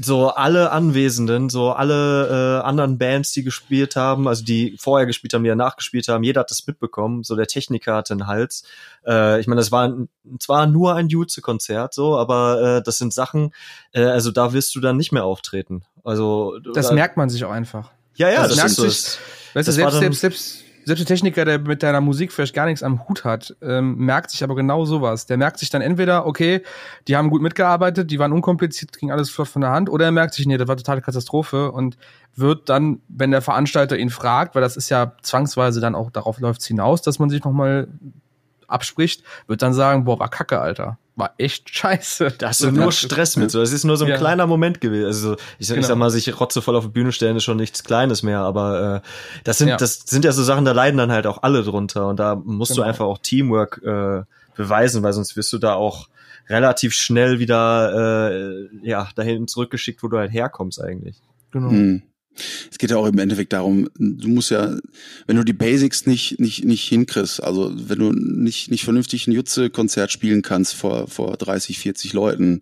A: so alle Anwesenden, so alle äh, anderen Bands, die gespielt haben, also die vorher gespielt haben, die danach gespielt haben, jeder hat das mitbekommen. So der Techniker hatte einen Hals. Äh, ich meine, das war zwar nur ein Jutze-Konzert, so, aber äh, das sind Sachen, äh, also da wirst du dann nicht mehr auftreten. Also
B: das
A: da,
B: merkt man sich auch einfach.
A: Ja, ja,
B: das,
A: das,
B: merkt
A: ist,
B: sich. Weißt du, selbst, selbst, selbst selbst der Techniker, der mit deiner Musik vielleicht gar nichts am Hut hat, ähm, merkt sich aber genau sowas. Der merkt sich dann entweder, okay, die haben gut mitgearbeitet, die waren unkompliziert, ging alles flott von der Hand, oder er merkt sich, nee, das war totale Katastrophe und wird dann, wenn der Veranstalter ihn fragt, weil das ist ja zwangsweise dann auch, darauf läuft's hinaus, dass man sich nochmal abspricht, wird dann sagen, boah, war kacke, Alter war echt scheiße.
A: Da hast du nur Stress mit so. Das ist nur so ein ja. kleiner Moment gewesen. Also ich, genau. ich sag mal, sich rotzevoll auf die Bühne stellen ist schon nichts Kleines mehr, aber äh, das sind ja. das sind ja so Sachen, da leiden dann halt auch alle drunter und da musst genau. du einfach auch Teamwork äh, beweisen, weil sonst wirst du da auch relativ schnell wieder äh, ja dahin zurückgeschickt, wo du halt herkommst eigentlich.
C: Genau. Hm. Es geht ja auch im Endeffekt darum, du musst ja, wenn du die Basics nicht, nicht, nicht hinkriegst, also wenn du nicht, nicht vernünftig ein Jutze-Konzert spielen kannst vor, vor 30, 40 Leuten,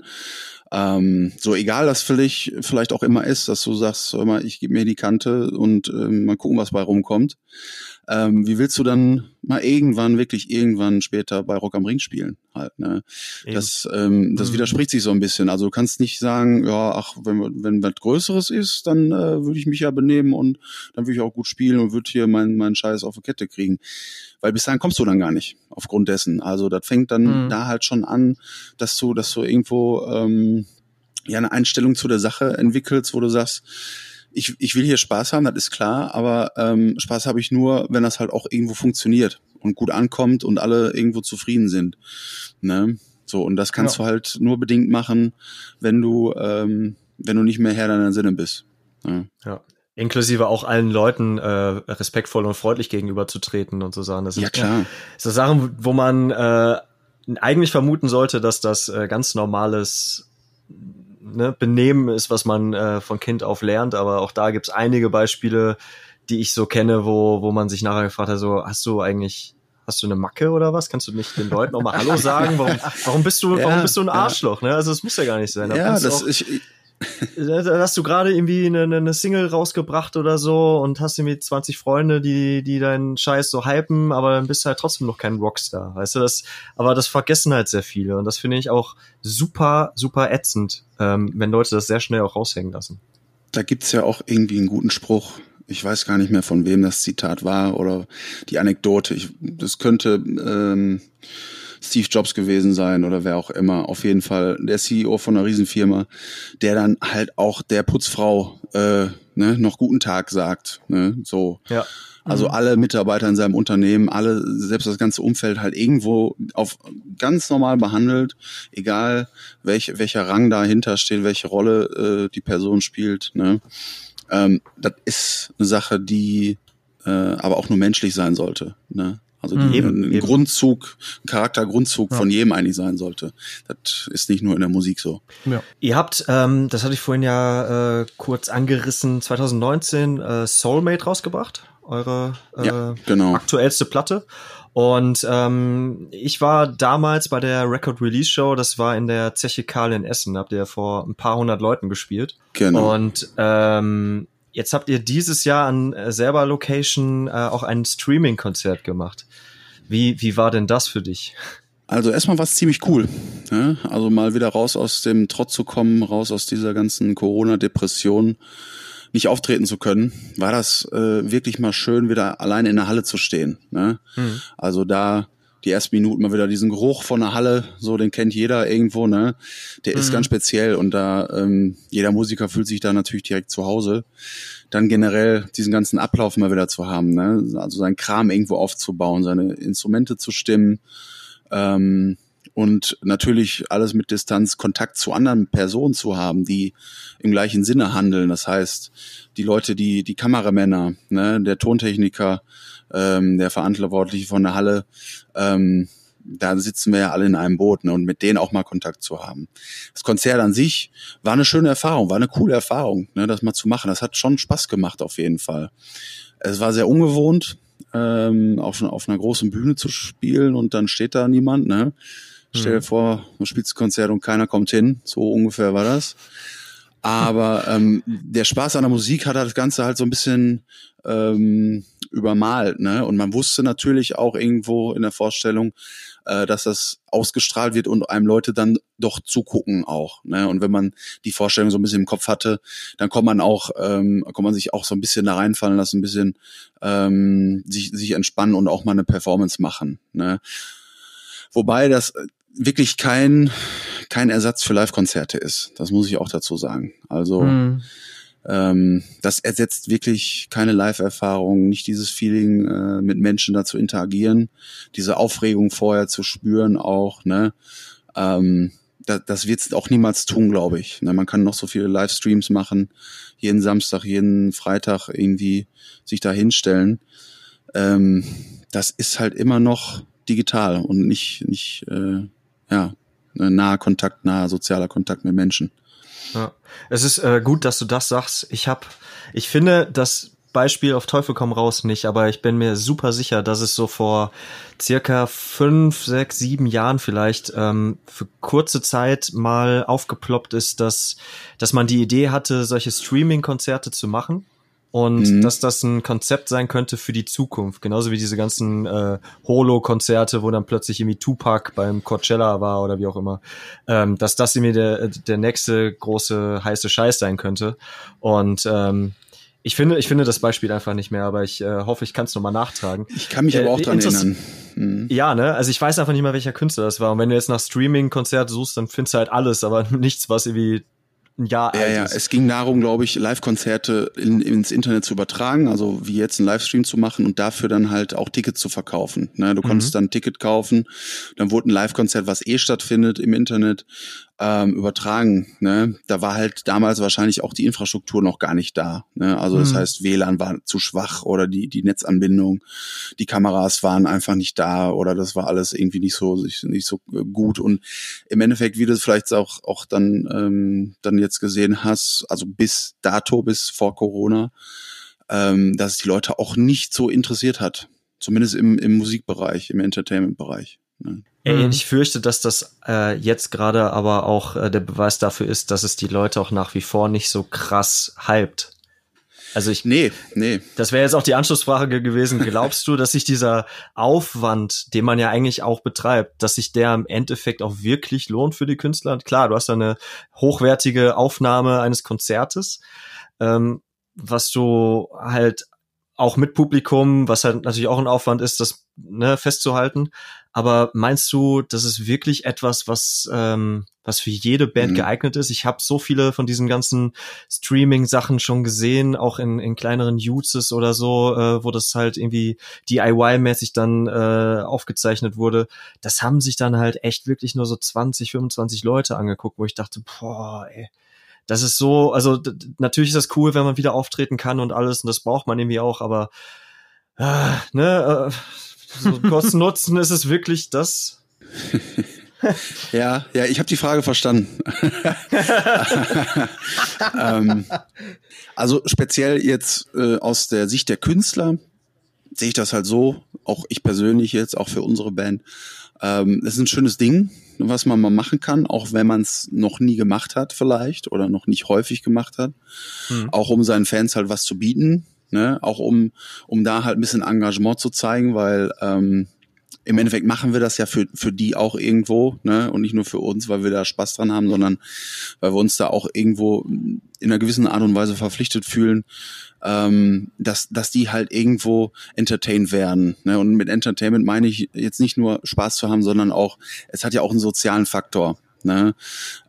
C: ähm, so egal das vielleicht, vielleicht auch immer ist, dass du sagst, hör mal, ich gebe mir die Kante und ähm, mal gucken, was bei rumkommt ähm, wie willst du dann mal irgendwann, wirklich irgendwann später bei Rock am Ring spielen halt, ne? Das, ähm, das mhm. widerspricht sich so ein bisschen. Also du kannst nicht sagen, ja, ach, wenn, wenn was Größeres ist, dann äh, würde ich mich ja benehmen und dann würde ich auch gut spielen und würde hier meinen meinen Scheiß auf die Kette kriegen. Weil bis dahin kommst du dann gar nicht, aufgrund dessen. Also das fängt dann mhm. da halt schon an, dass du, dass du irgendwo ähm, ja eine Einstellung zu der Sache entwickelst, wo du sagst, ich, ich will hier Spaß haben, das ist klar, aber ähm, Spaß habe ich nur, wenn das halt auch irgendwo funktioniert und gut ankommt und alle irgendwo zufrieden sind. Ne? So, und das kannst ja. du halt nur bedingt machen, wenn du, ähm, wenn du nicht mehr Herr deiner Sinne bist.
A: Ne? Ja. Inklusive auch allen Leuten äh, respektvoll und freundlich gegenüberzutreten und so Sachen. Das
C: ja, klar.
A: Äh, so Sachen, wo man äh, eigentlich vermuten sollte, dass das äh, ganz normales ne, Benehmen ist, was man äh, von Kind auf lernt, aber auch da gibt's einige Beispiele, die ich so kenne, wo, wo man sich nachher gefragt hat, so, hast du eigentlich, hast du eine Macke oder was? Kannst du nicht den Leuten auch mal Hallo sagen? Warum, warum bist du, ja, warum bist du ein Arschloch? Ne? Also es muss ja gar nicht sein.
C: Da ja, das ich,
A: hast du gerade irgendwie eine, eine Single rausgebracht oder so und hast irgendwie 20 Freunde, die, die deinen Scheiß so hypen, aber dann bist du halt trotzdem noch kein Rockstar, weißt du das? Aber das vergessen halt sehr viele und das finde ich auch super, super ätzend, ähm, wenn Leute das sehr schnell auch raushängen lassen.
C: Da gibt's ja auch irgendwie einen guten Spruch. Ich weiß gar nicht mehr, von wem das Zitat war oder die Anekdote. Ich, das könnte ähm, Steve Jobs gewesen sein oder wer auch immer. Auf jeden Fall der CEO von einer Riesenfirma, der dann halt auch der Putzfrau äh, ne, noch guten Tag sagt. Ne, so.
A: Ja.
C: Also mhm. alle Mitarbeiter in seinem Unternehmen, alle, selbst das ganze Umfeld halt irgendwo auf ganz normal behandelt, egal welch, welcher Rang dahinter steht, welche Rolle äh, die Person spielt. Ne? Ähm, das ist eine Sache, die äh, aber auch nur menschlich sein sollte. Ne? Also die, eben, ein eben. Grundzug, ein Charaktergrundzug ja. von jedem eigentlich sein sollte. Das ist nicht nur in der Musik so.
A: Ja. Ihr habt, ähm, das hatte ich vorhin ja äh, kurz angerissen, 2019 äh, Soulmate rausgebracht, eure äh, ja, genau. aktuellste Platte. Und ähm, ich war damals bei der Record Release Show, das war in der Zeche Karl in Essen, habt ihr vor ein paar hundert Leuten gespielt.
C: Genau.
A: Und ähm, Jetzt habt ihr dieses Jahr an äh, selber Location äh, auch ein Streaming-Konzert gemacht. Wie, wie war denn das für dich?
C: Also erstmal war es ziemlich cool. Ne? Also mal wieder raus aus dem Trott zu kommen, raus aus dieser ganzen Corona-Depression, nicht auftreten zu können, war das äh, wirklich mal schön, wieder allein in der Halle zu stehen. Ne? Mhm. Also da die ersten Minuten mal wieder diesen Geruch von der Halle, so den kennt jeder irgendwo, ne? Der mhm. ist ganz speziell und da ähm, jeder Musiker fühlt sich da natürlich direkt zu Hause. Dann generell diesen ganzen Ablauf mal wieder zu haben, ne? Also seinen Kram irgendwo aufzubauen, seine Instrumente zu stimmen. Ähm, und natürlich alles mit Distanz Kontakt zu anderen Personen zu haben, die im gleichen Sinne handeln. Das heißt, die Leute, die die Kameramänner, ne, der Tontechniker, ähm, der Verantwortliche von der Halle, ähm, da sitzen wir ja alle in einem Boot ne, und mit denen auch mal Kontakt zu haben. Das Konzert an sich war eine schöne Erfahrung, war eine coole Erfahrung, ne, das mal zu machen. Das hat schon Spaß gemacht auf jeden Fall. Es war sehr ungewohnt, ähm, auf, auf einer großen Bühne zu spielen und dann steht da niemand. Ne? Stell dir mhm. vor, du spielst ein Konzert und keiner kommt hin. So ungefähr war das. Aber ähm, der Spaß an der Musik hat das Ganze halt so ein bisschen ähm, übermalt, ne? Und man wusste natürlich auch irgendwo in der Vorstellung, äh, dass das ausgestrahlt wird und einem Leute dann doch zugucken auch. Ne? Und wenn man die Vorstellung so ein bisschen im Kopf hatte, dann kommt man auch, ähm, kann man sich auch so ein bisschen da reinfallen lassen, ein bisschen ähm, sich, sich entspannen und auch mal eine Performance machen. Ne? Wobei das wirklich kein, kein Ersatz für Live-Konzerte ist. Das muss ich auch dazu sagen. Also mhm. ähm, das ersetzt wirklich keine Live-Erfahrung, nicht dieses Feeling, äh, mit Menschen da zu interagieren, diese Aufregung vorher zu spüren auch. Ne? Ähm, das, das wird es auch niemals tun, glaube ich. Ne? Man kann noch so viele Livestreams machen, jeden Samstag, jeden Freitag irgendwie sich da hinstellen. Ähm, das ist halt immer noch digital und nicht, nicht äh, ja, naher Kontakt, naher sozialer Kontakt mit Menschen.
A: Ja. Es ist äh, gut, dass du das sagst. Ich habe, ich finde das Beispiel auf Teufel komm raus nicht, aber ich bin mir super sicher, dass es so vor circa fünf, sechs, sieben Jahren vielleicht ähm, für kurze Zeit mal aufgeploppt ist, dass, dass man die Idee hatte, solche Streaming-Konzerte zu machen und mhm. dass das ein Konzept sein könnte für die Zukunft. Genauso wie diese ganzen äh, Holo-Konzerte, wo dann plötzlich irgendwie Tupac beim Coachella war oder wie auch immer. Ähm, dass das irgendwie der, der nächste große heiße Scheiß sein könnte. Und ähm, ich finde, ich finde das Beispiel einfach nicht mehr, aber ich äh, hoffe, ich kann es nochmal nachtragen.
C: Ich kann mich äh, aber auch dran erinnern.
A: Mhm. Ja, ne? Also ich weiß einfach nicht mehr, welcher Künstler das war. Und wenn du jetzt nach Streaming-Konzert suchst, dann findest du halt alles, aber nichts, was irgendwie ein Jahr
C: ja, alt ja. ist. Es ging darum, glaube ich, Live-Konzerte in, ins Internet zu übertragen, also wie jetzt einen Livestream zu machen und dafür dann halt auch Tickets zu verkaufen. Ne, du konntest mhm. dann ein Ticket kaufen, dann wurde ein Live-Konzert, was eh stattfindet im Internet, ähm, übertragen. Ne? Da war halt damals wahrscheinlich auch die Infrastruktur noch gar nicht da. Ne? Also das mhm. heißt, WLAN war zu schwach oder die, die Netzanbindung, die Kameras waren einfach nicht da oder das war alles irgendwie nicht so nicht so gut. Und im Endeffekt, wie du es vielleicht auch, auch dann, ähm, dann jetzt gesehen hast, also bis dato, bis vor Corona, ähm, dass es die Leute auch nicht so interessiert hat. Zumindest im, im Musikbereich, im Entertainment-Bereich. Ne?
A: Mhm. Ich fürchte, dass das äh, jetzt gerade aber auch äh, der Beweis dafür ist, dass es die Leute auch nach wie vor nicht so krass hypt. Also ich.
C: Nee, nee.
A: Das wäre jetzt auch die Anschlussfrage gewesen. Glaubst du, dass sich dieser Aufwand, den man ja eigentlich auch betreibt, dass sich der im Endeffekt auch wirklich lohnt für die Künstler? klar, du hast da eine hochwertige Aufnahme eines Konzertes, ähm, was du halt auch mit Publikum, was halt natürlich auch ein Aufwand ist, das ne, festzuhalten. Aber meinst du, das ist wirklich etwas, was ähm, was für jede Band mhm. geeignet ist? Ich habe so viele von diesen ganzen Streaming-Sachen schon gesehen, auch in, in kleineren Uses oder so, äh, wo das halt irgendwie DIY-mäßig dann äh, aufgezeichnet wurde. Das haben sich dann halt echt wirklich nur so 20, 25 Leute angeguckt, wo ich dachte, boah, ey, das ist so, also natürlich ist das cool, wenn man wieder auftreten kann und alles und das braucht man irgendwie auch, aber äh, ne, äh, so Kosten Nutzen ist es wirklich das.
C: ja, ja, ich habe die Frage verstanden. ähm, also speziell jetzt äh, aus der Sicht der Künstler sehe ich das halt so, auch ich persönlich jetzt, auch für unsere Band. Ähm, es ist ein schönes Ding, was man mal machen kann, auch wenn man es noch nie gemacht hat vielleicht oder noch nicht häufig gemacht hat. Mhm. Auch um seinen Fans halt was zu bieten, ne? Auch um, um da halt ein bisschen Engagement zu zeigen, weil ähm, im Endeffekt machen wir das ja für, für die auch irgendwo, ne? Und nicht nur für uns, weil wir da Spaß dran haben, sondern weil wir uns da auch irgendwo in einer gewissen Art und Weise verpflichtet fühlen, ähm, dass, dass die halt irgendwo entertained werden. Ne? Und mit Entertainment meine ich jetzt nicht nur Spaß zu haben, sondern auch, es hat ja auch einen sozialen Faktor. Ne?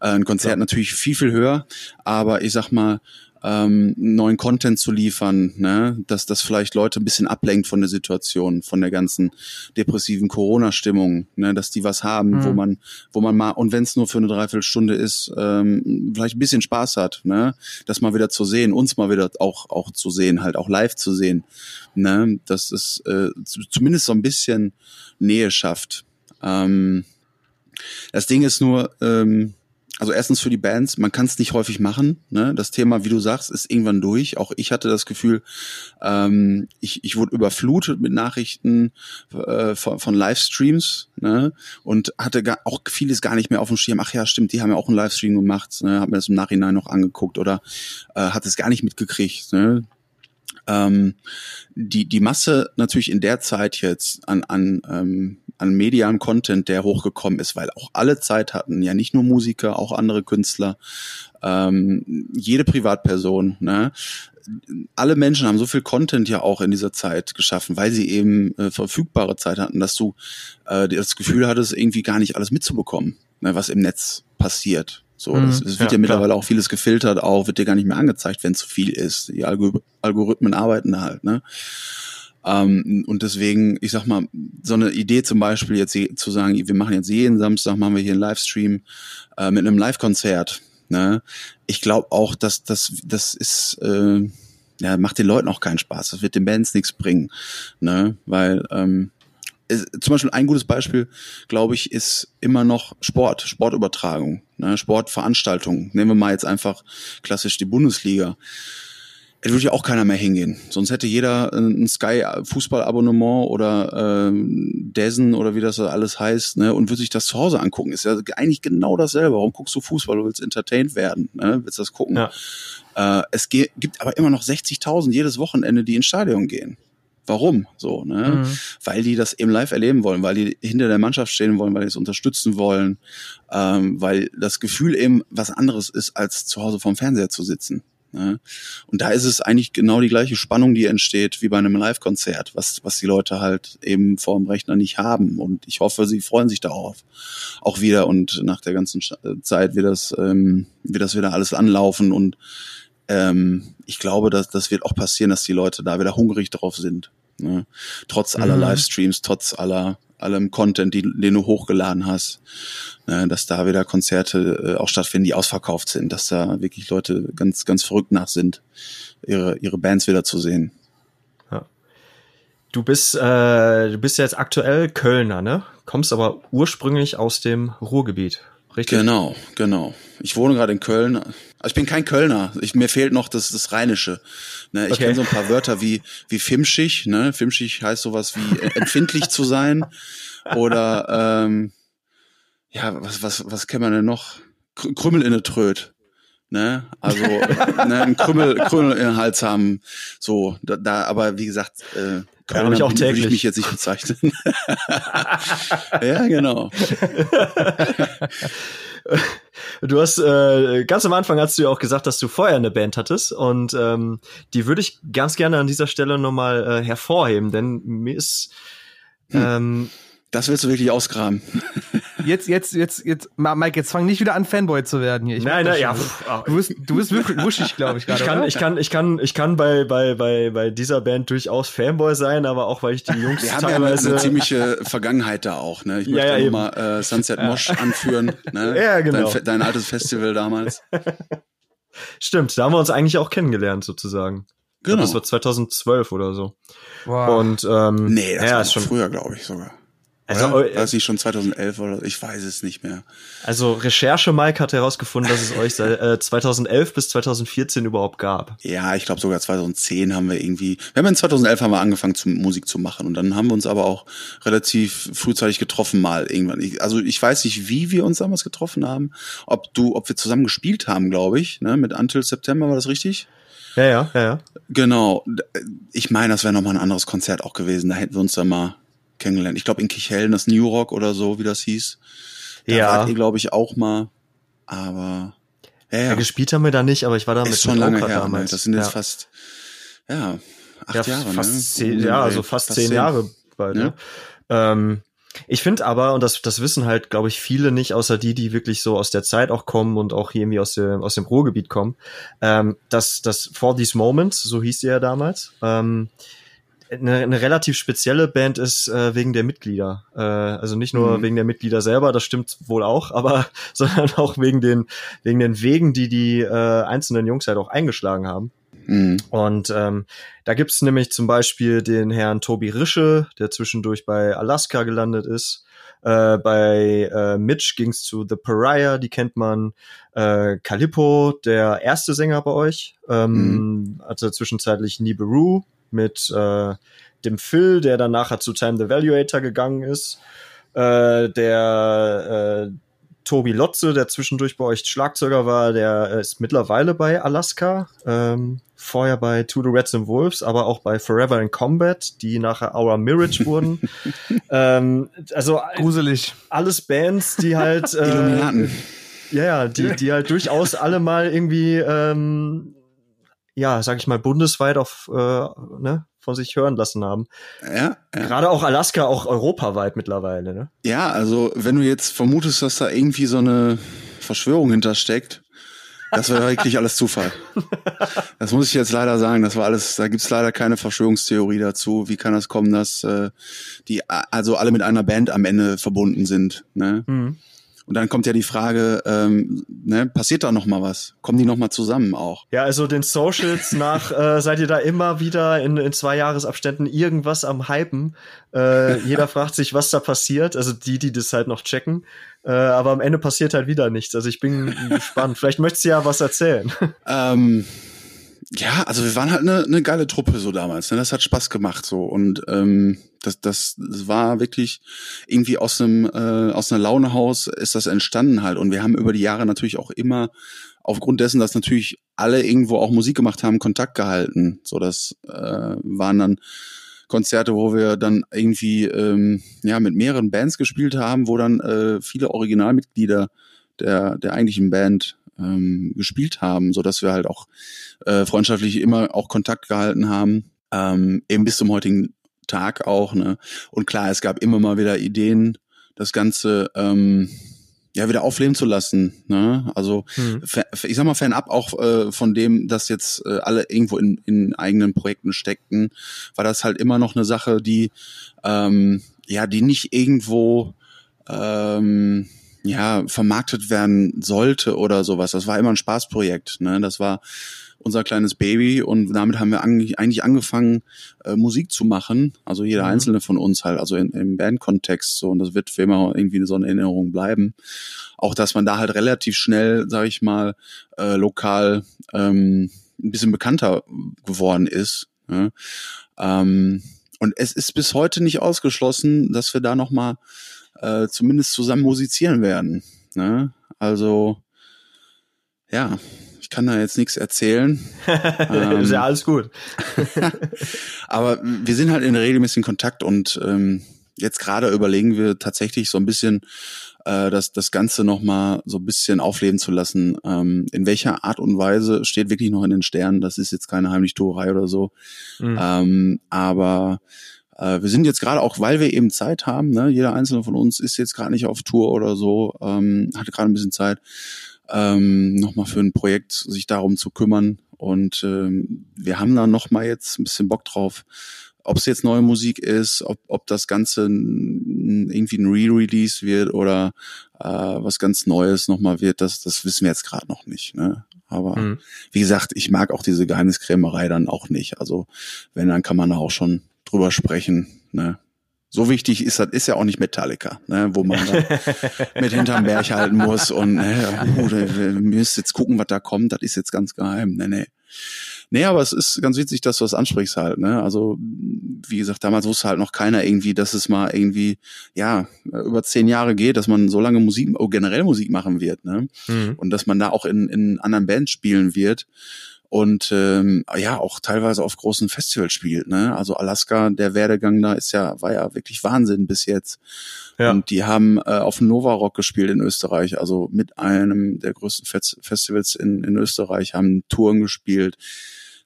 C: Äh, ein Konzert ja. natürlich viel, viel höher, aber ich sag mal, ähm, neuen Content zu liefern, ne? dass das vielleicht Leute ein bisschen ablenkt von der Situation, von der ganzen depressiven Corona-Stimmung, ne? dass die was haben, mhm. wo man, wo man mal, und wenn es nur für eine Dreiviertelstunde ist, ähm, vielleicht ein bisschen Spaß hat, ne? das mal wieder zu sehen, uns mal wieder auch, auch zu sehen, halt auch live zu sehen, ne? dass es äh, zumindest so ein bisschen Nähe schafft. Ähm, das Ding ist nur, ähm, also erstens für die Bands, man kann es nicht häufig machen. Ne? Das Thema, wie du sagst, ist irgendwann durch. Auch ich hatte das Gefühl, ähm, ich, ich wurde überflutet mit Nachrichten äh, von, von Livestreams ne? und hatte gar, auch vieles gar nicht mehr auf dem Schirm. Ach ja, stimmt, die haben ja auch einen Livestream gemacht. Ne? Hab mir das im Nachhinein noch angeguckt oder äh, hat es gar nicht mitgekriegt. Ne? Ähm, die, die Masse natürlich in der Zeit jetzt an, an, ähm, an medialen Content, der hochgekommen ist, weil auch alle Zeit hatten, ja nicht nur Musiker, auch andere Künstler, ähm, jede Privatperson, ne? alle Menschen haben so viel Content ja auch in dieser Zeit geschaffen, weil sie eben äh, verfügbare Zeit hatten, dass du äh, das Gefühl hattest, irgendwie gar nicht alles mitzubekommen, ne, was im Netz passiert. So, mhm, das, es wird ja, ja mittlerweile klar. auch vieles gefiltert, auch wird dir gar nicht mehr angezeigt, wenn zu viel ist. Die Algor Algorithmen arbeiten halt, ne? Ähm, und deswegen, ich sag mal, so eine Idee zum Beispiel jetzt zu sagen, wir machen jetzt jeden Samstag machen wir hier einen Livestream äh, mit einem Live-Konzert. Ne? Ich glaube auch, dass das das ist äh, ja macht den Leuten auch keinen Spaß. Das wird den Bands nichts bringen, ne? Weil ähm, zum Beispiel ein gutes Beispiel, glaube ich, ist immer noch Sport, Sportübertragung, ne, Sportveranstaltungen. Nehmen wir mal jetzt einfach klassisch die Bundesliga. Es würde ja auch keiner mehr hingehen. Sonst hätte jeder ein Sky-Fußball-Abonnement oder äh, Dessen oder wie das alles heißt, ne, und würde sich das zu Hause angucken. Ist ja eigentlich genau dasselbe. Warum guckst du Fußball? Du willst entertained werden, ne? willst das gucken. Ja. Äh, es gibt aber immer noch 60.000 jedes Wochenende, die ins Stadion gehen warum so, ne? Mhm. Weil die das eben live erleben wollen, weil die hinter der Mannschaft stehen wollen, weil die es unterstützen wollen, ähm, weil das Gefühl eben was anderes ist, als zu Hause vorm Fernseher zu sitzen. Ne? Und da ist es eigentlich genau die gleiche Spannung, die entsteht wie bei einem Live-Konzert, was, was die Leute halt eben vor dem Rechner nicht haben. Und ich hoffe, sie freuen sich darauf auch wieder und nach der ganzen Zeit wird das, ähm, wird das wieder alles anlaufen und ähm, ich glaube, dass das wird auch passieren, dass die Leute da wieder hungrig drauf sind. Ne? Trotz aller mhm. Livestreams, trotz aller allem Content, die, den du hochgeladen hast, ne? dass da wieder Konzerte äh, auch stattfinden, die ausverkauft sind, dass da wirklich Leute ganz, ganz verrückt nach sind, ihre, ihre Bands wieder zu sehen.
A: Ja. Du bist, äh, du bist jetzt aktuell Kölner, ne? Kommst aber ursprünglich aus dem Ruhrgebiet richtig?
C: Genau, genau. Ich wohne gerade in Köln. Also ich bin kein Kölner. Ich, mir fehlt noch das, das Rheinische. Ne, ich okay. kenne so ein paar Wörter wie, wie Fimschig. Ne? Fimschig heißt sowas wie empfindlich zu sein. Oder ähm, ja, was, was, was kennt man denn noch? Krümmel in der Tröd. Ne? Also ne, ein Krümmel, Krümmel den Hals haben. So, da, da aber wie gesagt, äh,
A: Kölner ja, ich auch täglich.
C: würde ich mich jetzt nicht bezeichnen. ja, genau.
A: Du hast äh, ganz am Anfang hast du ja auch gesagt, dass du vorher eine Band hattest und ähm, die würde ich ganz gerne an dieser Stelle nochmal äh, hervorheben, denn mir ist
C: hm. ähm, das willst du wirklich ausgraben.
B: Jetzt, jetzt, jetzt, jetzt, Mike, jetzt fang nicht wieder an, Fanboy zu werden hier.
A: Ich nein, nein, ja.
B: Pff, du bist, du bist wirklich wuschig, glaube ich gerade.
A: Ich kann, oder? ich kann, ich kann, ich kann bei, bei, bei, bei dieser Band durchaus Fanboy sein, aber auch weil ich die Jungs
C: Wir haben ja eine, eine ziemliche Vergangenheit da auch. Ne? Ich möchte ja, ja, mal äh, Sunset Mosh anführen. Ne?
A: Ja, genau.
C: Dein, dein altes Festival damals.
A: Stimmt, da haben wir uns eigentlich auch kennengelernt sozusagen. Genau. Glaub, das war 2012 oder so. Wow. Und ähm,
C: nee, das ja, war ist schon früher, glaube ich sogar. Also, oder? Äh, weiß ich schon 2011 oder ich weiß es nicht mehr.
A: Also Recherche Mike hat herausgefunden, dass es euch seit äh, 2011 bis 2014 überhaupt gab.
C: Ja, ich glaube sogar 2010 haben wir irgendwie. Wir haben in 2011 haben wir angefangen zu Musik zu machen und dann haben wir uns aber auch relativ frühzeitig getroffen mal irgendwann. Ich, also ich weiß nicht, wie wir uns damals getroffen haben, ob du, ob wir zusammen gespielt haben, glaube ich, ne, mit Until September war das richtig?
A: Ja, ja, ja, ja.
C: Genau. Ich meine, das wäre noch mal ein anderes Konzert auch gewesen. Da hätten wir uns dann mal kennengelernt. Ich glaube in Kichellen, das New Rock oder so, wie das hieß. Da ja. wart ihr, glaube ich, auch mal. Aber
A: ja, ja. ja, gespielt haben wir da nicht, aber ich war da
C: Ist
A: mit
C: schon lange her. Ne? Damals. Das sind jetzt ja. fast ja acht
A: ja,
C: Jahre.
A: Fast ne? zehn, ja, also fast, fast zehn, zehn, Jahre bald. Ne? Ähm, ich finde aber, und das, das wissen halt, glaube ich, viele nicht, außer die, die wirklich so aus der Zeit auch kommen und auch hier irgendwie aus dem, aus dem Ruhrgebiet kommen, ähm, dass das For These Moments, so hieß sie ja damals, ähm, eine, eine relativ spezielle Band ist äh, wegen der Mitglieder. Äh, also nicht nur mhm. wegen der Mitglieder selber, das stimmt wohl auch, aber sondern auch wegen den wegen den Wegen, die die äh, einzelnen Jungs halt auch eingeschlagen haben. Mhm. Und ähm, da gibt's nämlich zum Beispiel den Herrn Tobi Rische, der zwischendurch bei Alaska gelandet ist. Äh, bei äh, Mitch ging's zu The Pariah, die kennt man. Äh, Calippo, der erste Sänger bei euch, ähm, mhm. hatte zwischenzeitlich Nibiru mit äh, dem Phil, der dann nachher zu Time the Evaluator gegangen ist. Äh, der äh, Tobi Lotze, der zwischendurch bei euch Schlagzeuger war, der äh, ist mittlerweile bei Alaska, ähm, vorher bei To the Reds and Wolves, aber auch bei Forever in Combat, die nachher Our Mirage wurden. ähm, also
B: gruselig.
A: Alles Bands, die halt äh, ja, ja, die, die halt durchaus alle mal irgendwie ähm, ja, sag ich mal, bundesweit auf, äh, ne, von sich hören lassen haben.
C: Ja, ja.
A: Gerade auch Alaska, auch europaweit mittlerweile, ne?
C: Ja, also wenn du jetzt vermutest, dass da irgendwie so eine Verschwörung hintersteckt, das war wirklich alles Zufall. Das muss ich jetzt leider sagen. Das war alles, da gibt's leider keine Verschwörungstheorie dazu. Wie kann das kommen, dass äh, die also alle mit einer Band am Ende verbunden sind? Ne? Mhm. Und dann kommt ja die Frage, ähm, ne, passiert da noch mal was? Kommen die noch mal zusammen auch?
A: Ja, also den Socials nach äh, seid ihr da immer wieder in, in zwei Jahresabständen irgendwas am Hypen. Äh, jeder fragt sich, was da passiert. Also die, die das halt noch checken. Äh, aber am Ende passiert halt wieder nichts. Also ich bin gespannt. Vielleicht möchtest du ja was erzählen.
C: Ähm ja, also wir waren halt eine, eine geile Truppe so damals. Ne? Das hat Spaß gemacht so und ähm, das, das, das war wirklich irgendwie aus einem äh, aus einer Launehaus ist das entstanden halt und wir haben über die Jahre natürlich auch immer aufgrund dessen, dass natürlich alle irgendwo auch Musik gemacht haben, Kontakt gehalten. So, das äh, waren dann Konzerte, wo wir dann irgendwie ähm, ja mit mehreren Bands gespielt haben, wo dann äh, viele Originalmitglieder der der eigentlichen Band ähm, gespielt haben, so dass wir halt auch äh, freundschaftlich immer auch Kontakt gehalten haben, ähm, eben bis zum heutigen Tag auch. Ne? Und klar, es gab immer mal wieder Ideen, das Ganze ähm, ja wieder aufleben zu lassen. Ne? Also hm. ich sag mal fernab auch äh, von dem, dass jetzt äh, alle irgendwo in, in eigenen Projekten steckten, war das halt immer noch eine Sache, die ähm, ja die nicht irgendwo ähm, ja, vermarktet werden sollte oder sowas. Das war immer ein Spaßprojekt. Ne? Das war unser kleines Baby und damit haben wir eigentlich angefangen, äh, Musik zu machen. Also jeder mhm. einzelne von uns halt, also in, im Bandkontext so und das wird für immer irgendwie so eine Erinnerung bleiben. Auch dass man da halt relativ schnell, sag ich mal, äh, lokal ähm, ein bisschen bekannter geworden ist. Ne? Ähm, und es ist bis heute nicht ausgeschlossen, dass wir da noch mal äh, zumindest zusammen musizieren werden. Ne? Also ja, ich kann da jetzt nichts erzählen.
A: ähm, ist ja alles gut.
C: aber wir sind halt in regelmäßigen Kontakt und ähm, jetzt gerade überlegen wir tatsächlich so ein bisschen, äh, das, das Ganze nochmal so ein bisschen aufleben zu lassen. Ähm, in welcher Art und Weise steht wirklich noch in den Sternen. Das ist jetzt keine Heimlichtuerei oder so. Mhm. Ähm, aber äh, wir sind jetzt gerade auch, weil wir eben Zeit haben, ne, jeder einzelne von uns ist jetzt gerade nicht auf Tour oder so, ähm, hatte gerade ein bisschen Zeit, ähm, nochmal für ein Projekt sich darum zu kümmern. Und ähm, wir haben da nochmal jetzt ein bisschen Bock drauf, ob es jetzt neue Musik ist, ob, ob das Ganze irgendwie ein Re-Release wird oder äh, was ganz Neues nochmal wird, das, das wissen wir jetzt gerade noch nicht. Ne? Aber mhm. wie gesagt, ich mag auch diese Geheimniskrämerei dann auch nicht. Also wenn, dann kann man da auch schon drüber sprechen. Ne? So wichtig ist das ist ja auch nicht Metallica, ne, wo man mit hinterm Berg halten muss und ne, oh, wir müssen jetzt gucken, was da kommt. Das ist jetzt ganz geheim. Ne, ne. Nee, aber es ist ganz witzig, dass du das ansprichst halt, ne? Also, wie gesagt, damals wusste halt noch keiner irgendwie, dass es mal irgendwie, ja, über zehn Jahre geht, dass man so lange Musik, oh, generell Musik machen wird, ne? Mhm. Und dass man da auch in, in anderen Bands spielen wird und ähm, ja auch teilweise auf großen Festivals spielt. Ne? Also Alaska, der Werdegang da ist ja war ja wirklich Wahnsinn bis jetzt. Ja. Und die haben äh, auf Nova Rock gespielt in Österreich, also mit einem der größten Fest Festivals in, in Österreich, haben Touren gespielt.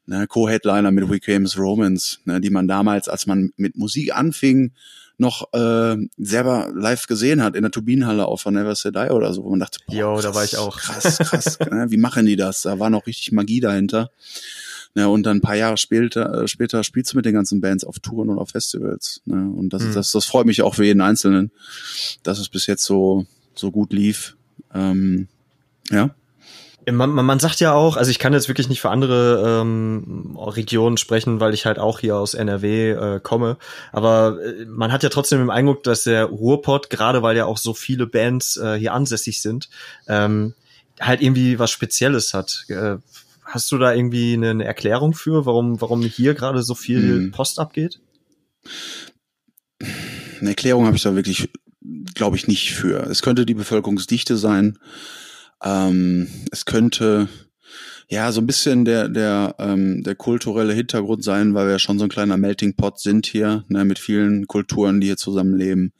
C: Ne, Co-Headliner mit We Came's Romance, ne, die man damals, als man mit Musik anfing, noch äh, selber live gesehen hat in der Turbinenhalle auf von Never Say Die oder so, wo man dachte,
A: boah, Yo, krass, da war ich auch.
C: Krass, krass, ne? wie machen die das? Da war noch richtig Magie dahinter. Ne, und dann ein paar Jahre später, äh, später spielst du mit den ganzen Bands auf Touren und auf Festivals. Ne? Und das, mhm. das, das freut mich auch für jeden Einzelnen, dass es bis jetzt so, so gut lief. Ähm, ja.
A: Man, man, man sagt ja auch, also ich kann jetzt wirklich nicht für andere ähm, Regionen sprechen, weil ich halt auch hier aus NRW äh, komme. Aber äh, man hat ja trotzdem den Eindruck, dass der Ruhrpott, gerade weil ja auch so viele Bands äh, hier ansässig sind, ähm, halt irgendwie was Spezielles hat. Äh, hast du da irgendwie eine Erklärung für, warum, warum hier gerade so viel hm. Post abgeht?
C: Eine Erklärung habe ich da wirklich, glaube ich, nicht für. Es könnte die Bevölkerungsdichte sein. Ähm, es könnte ja so ein bisschen der der ähm, der kulturelle Hintergrund sein, weil wir ja schon so ein kleiner Melting Pot sind hier, ne, mit vielen Kulturen, die hier zusammenleben.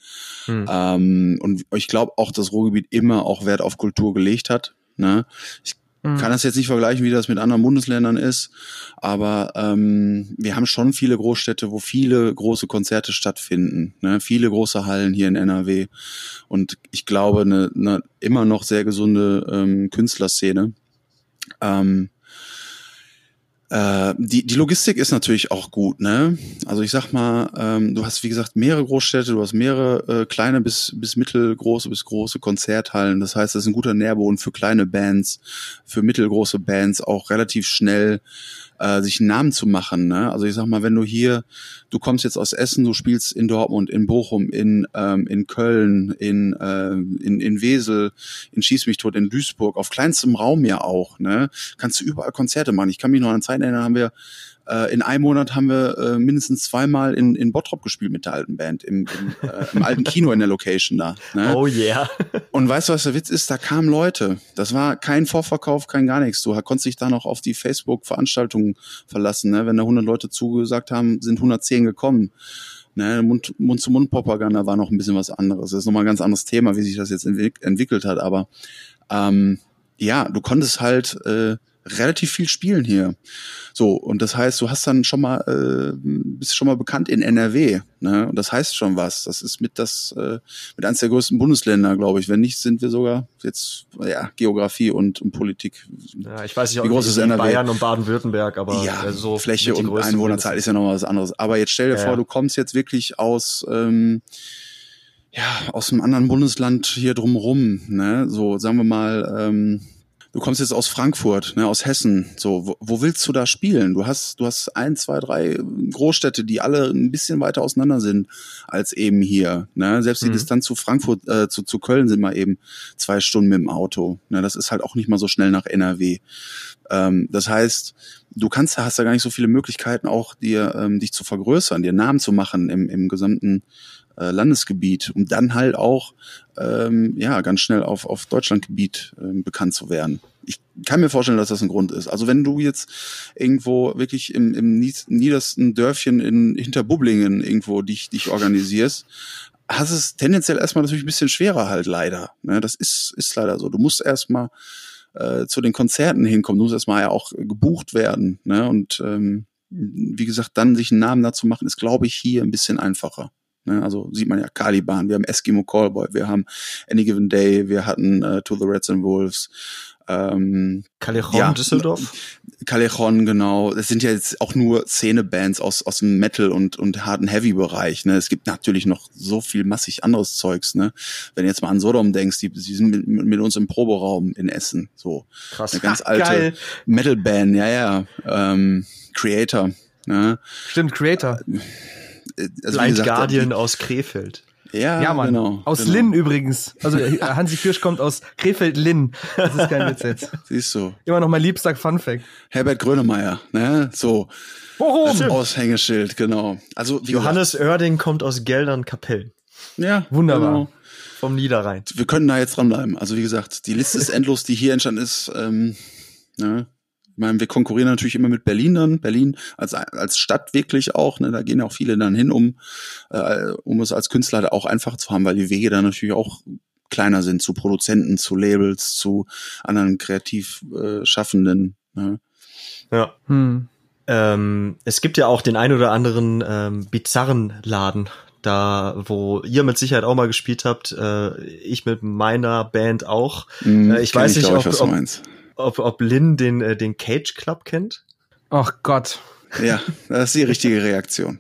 C: Hm. Ähm, und ich glaube auch, dass Ruhrgebiet immer auch Wert auf Kultur gelegt hat. Ne? Ich Mhm. Kann das jetzt nicht vergleichen, wie das mit anderen Bundesländern ist, aber ähm, wir haben schon viele Großstädte, wo viele große Konzerte stattfinden, ne? viele große Hallen hier in NRW und ich glaube eine, eine immer noch sehr gesunde ähm, Künstlerszene. Ähm, äh, die, die Logistik ist natürlich auch gut, ne? Also ich sag mal, ähm, du hast wie gesagt mehrere Großstädte, du hast mehrere äh, kleine bis, bis mittelgroße bis große Konzerthallen. Das heißt, das ist ein guter Nährboden für kleine Bands, für mittelgroße Bands auch relativ schnell äh, sich einen Namen zu machen. Ne? Also ich sag mal, wenn du hier, du kommst jetzt aus Essen, du spielst in Dortmund, in Bochum, in, ähm, in Köln, in, äh, in, in Wesel, in Schieß mich tot, in Duisburg, auf kleinstem Raum ja auch, ne? Kannst du überall Konzerte machen. Ich kann mich noch an Zeiten erinnern, haben wir äh, in einem Monat haben wir äh, mindestens zweimal in, in Bottrop gespielt mit der alten Band, im, im, äh, im alten Kino in der Location da.
A: Ne? Oh yeah.
C: Und weißt du, was der Witz ist? Da kamen Leute. Das war kein Vorverkauf, kein gar nichts. Du konntest dich da noch auf die Facebook-Veranstaltungen verlassen. Ne? Wenn da 100 Leute zugesagt haben, sind 110 gekommen. Ne, Mund-zu-Mund-Propaganda war noch ein bisschen was anderes. Das ist nochmal ein ganz anderes Thema, wie sich das jetzt entwick entwickelt hat. Aber ähm, ja, du konntest halt äh, relativ viel spielen hier. So, und das heißt, du hast dann schon mal, äh, bist schon mal bekannt in NRW, ne? Und das heißt schon was. Das ist mit das, äh, mit eines der größten Bundesländer, glaube ich. Wenn nicht, sind wir sogar jetzt, ja, Geografie und, und Politik.
A: Ja, ich weiß nicht, wie groß ist NRW? Bayern und Baden-Württemberg, aber
C: ja, so Fläche und Einwohnerzahl ist ja noch was anderes. Aber jetzt stell dir ja, vor, du kommst jetzt wirklich aus, ähm, ja, aus einem anderen Bundesland hier drumrum, ne? So, sagen wir mal, ähm, du kommst jetzt aus Frankfurt, ne, aus Hessen, so, wo, wo, willst du da spielen? Du hast, du hast ein, zwei, drei Großstädte, die alle ein bisschen weiter auseinander sind als eben hier. Ne? Selbst die mhm. Distanz zu Frankfurt, äh, zu, zu Köln sind mal eben zwei Stunden mit dem Auto. Ne? Das ist halt auch nicht mal so schnell nach NRW. Ähm, das heißt, du kannst, hast da gar nicht so viele Möglichkeiten, auch dir ähm, dich zu vergrößern, dir Namen zu machen im, im gesamten äh, Landesgebiet, um dann halt auch ähm, ja ganz schnell auf, auf Deutschlandgebiet äh, bekannt zu werden. Ich kann mir vorstellen, dass das ein Grund ist. Also wenn du jetzt irgendwo wirklich im, im niedersten Dörfchen in Hinterbublingen irgendwo dich, dich organisierst, hast es tendenziell erstmal natürlich ein bisschen schwerer halt leider. Ne? Das ist, ist leider so. Du musst erstmal äh, zu den Konzerten hinkommen, du musst erstmal ja auch gebucht werden. Ne? Und ähm, wie gesagt, dann sich einen Namen dazu machen, ist, glaube ich, hier ein bisschen einfacher. Ne? Also sieht man ja Caliban, wir haben Eskimo Callboy, wir haben Any Given Day, wir hatten äh, To the Reds and Wolves. Ähm,
A: Callejon ja, Düsseldorf?
C: Callejon, genau. Das sind ja jetzt auch nur Szenebands aus, aus dem Metal- und, und harten Heavy-Bereich. Ne? Es gibt natürlich noch so viel massig anderes Zeugs. Ne? Wenn du jetzt mal an Sodom denkst, die, die sind mit, mit uns im Proberaum in Essen. So.
A: Krass.
C: Eine ganz alte Metal-Band, ja, ja. Ähm, Creator. Ne?
B: Stimmt, Creator. Äh,
A: also Blind gesagt, Guardian aus Krefeld.
B: Ja, ja Mann. Genau, aus genau. Linn übrigens. Also äh, Hansi Kirsch kommt aus Krefeld-Linn. Das ist kein Witz jetzt.
C: Siehst du.
B: Immer noch mein liebster Funfact.
C: Herbert Grönemeyer, ne? So. Warum? Aushängeschild, genau.
A: Also Johannes gesagt, Oerding kommt aus Geldern Kapellen.
C: Ja,
B: wunderbar. Genau.
A: Vom Niederrhein.
C: Wir können da jetzt dranbleiben. Also wie gesagt, die Liste ist endlos, die hier entstanden ist. Ähm, ne? Meine, wir konkurrieren natürlich immer mit Berlin dann. Berlin als, als Stadt wirklich auch. Ne, da gehen auch viele dann hin, um, äh, um es als Künstler da auch einfach zu haben, weil die Wege dann natürlich auch kleiner sind zu Produzenten, zu Labels, zu anderen kreativ äh, Schaffenden. Ne?
A: Ja. Hm. Ähm, es gibt ja auch den ein oder anderen ähm, bizarren Laden, da wo ihr mit Sicherheit auch mal gespielt habt, äh, ich mit meiner Band auch.
C: Mm, äh, ich weiß nicht, ich, ob, ich, ob,
A: ob, ob Lynn den, äh, den Cage Club kennt.
B: Ach Gott.
C: Ja, das ist die richtige Reaktion.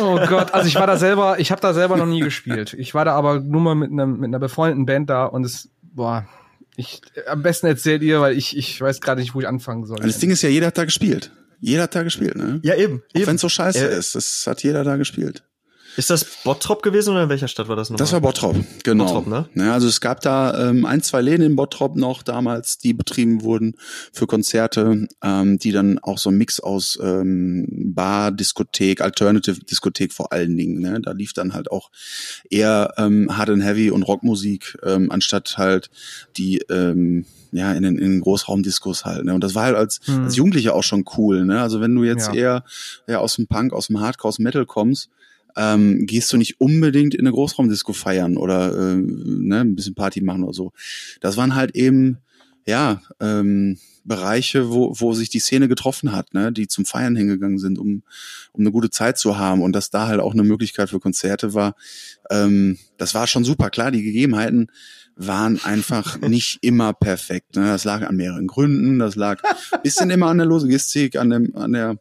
B: Oh Gott, also ich war da selber, ich habe da selber noch nie gespielt. Ich war da aber nur mal mit einer mit einer befreundeten Band da und es boah, Ich, am besten erzählt ihr, weil ich, ich weiß gerade nicht, wo ich anfangen soll.
C: Das Ding ist ja, jeder hat da gespielt. Jeder hat da gespielt, ne?
A: Ja, eben. eben.
C: Wenn es so scheiße
A: Äh,
C: ist, das hat jeder da gespielt.
A: Ist das Bottrop gewesen oder in welcher Stadt war das nochmal?
C: Das war Bottrop, genau.
A: Bottrop, ne?
C: Ja, also es gab da ähm, ein, zwei Läden in Bottrop noch damals, die betrieben wurden für Konzerte, ähm, die dann auch so ein Mix aus ähm, Bar, Diskothek, Alternative Diskothek vor allen Dingen. Ne? Da lief dann halt auch eher ähm, Hard and Heavy und Rockmusik, ähm, anstatt halt die ähm, ja, in den, in den Großraumdiskos halt. Ne? Und das war halt als,
B: Hm.
C: als Jugendlicher auch schon cool. Ne? Also wenn du jetzt
B: Ja.
C: eher ja, aus dem Punk, aus dem Hardcore, aus dem Metal kommst, ähm, gehst du nicht unbedingt in eine Großraumdisco feiern oder äh, ne, ein bisschen Party machen oder so. Das waren halt eben, ja, ähm, Bereiche, wo, wo sich die Szene getroffen hat, ne, die zum Feiern hingegangen sind, um, um eine gute Zeit zu haben und dass da halt auch eine Möglichkeit für Konzerte war, ähm, das war schon super. Klar, die Gegebenheiten waren einfach nicht immer perfekt. Ne? Das lag an mehreren Gründen, das lag ein bisschen immer an der Logistik, an dem, an der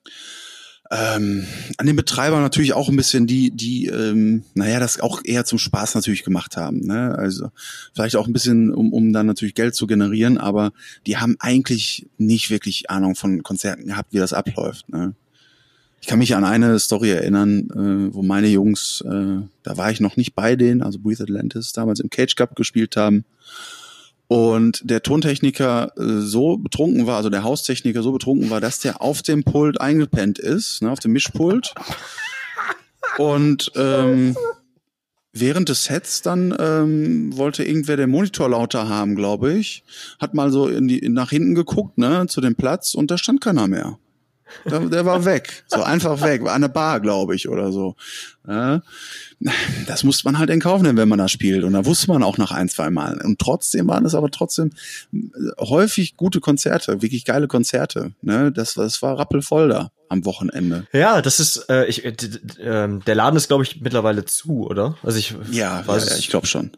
C: ähm, an den Betreiber natürlich auch ein bisschen die, die, ähm, naja, das auch eher zum Spaß natürlich gemacht haben. Ne? Also vielleicht auch ein bisschen, um, um dann natürlich Geld zu generieren, aber die haben eigentlich nicht wirklich Ahnung von Konzerten gehabt, wie das abläuft. Ne? Ich kann mich an eine Story erinnern, äh, wo meine Jungs, äh, da war ich noch nicht bei denen, also Breathe Atlantis, damals im Cage Cup gespielt haben. Und der Tontechniker äh, so betrunken war, also der Haustechniker so betrunken war, dass der auf dem Pult eingepennt ist, ne, auf dem Mischpult. Und ähm, während des Sets dann ähm, wollte irgendwer den Monitor lauter haben, glaube ich. Hat mal so in die, nach hinten geguckt, ne, zu dem Platz und da stand keiner mehr. Der, der war weg. So einfach weg. War an der Bar, glaube ich, oder so. Ja. Das musste man halt in Kauf nehmen, wenn man da spielt. Und da wusste man auch nach ein, zwei Mal. Und trotzdem waren es aber trotzdem äh, häufig gute Konzerte, wirklich geile Konzerte. Ne? Das, das war rappelvoll da am Wochenende.
A: Ja, das ist, äh, ich, äh, der Laden ist, glaube ich, mittlerweile zu, oder? Also ich
C: Ja,
A: weiß
C: ja ich glaube schon.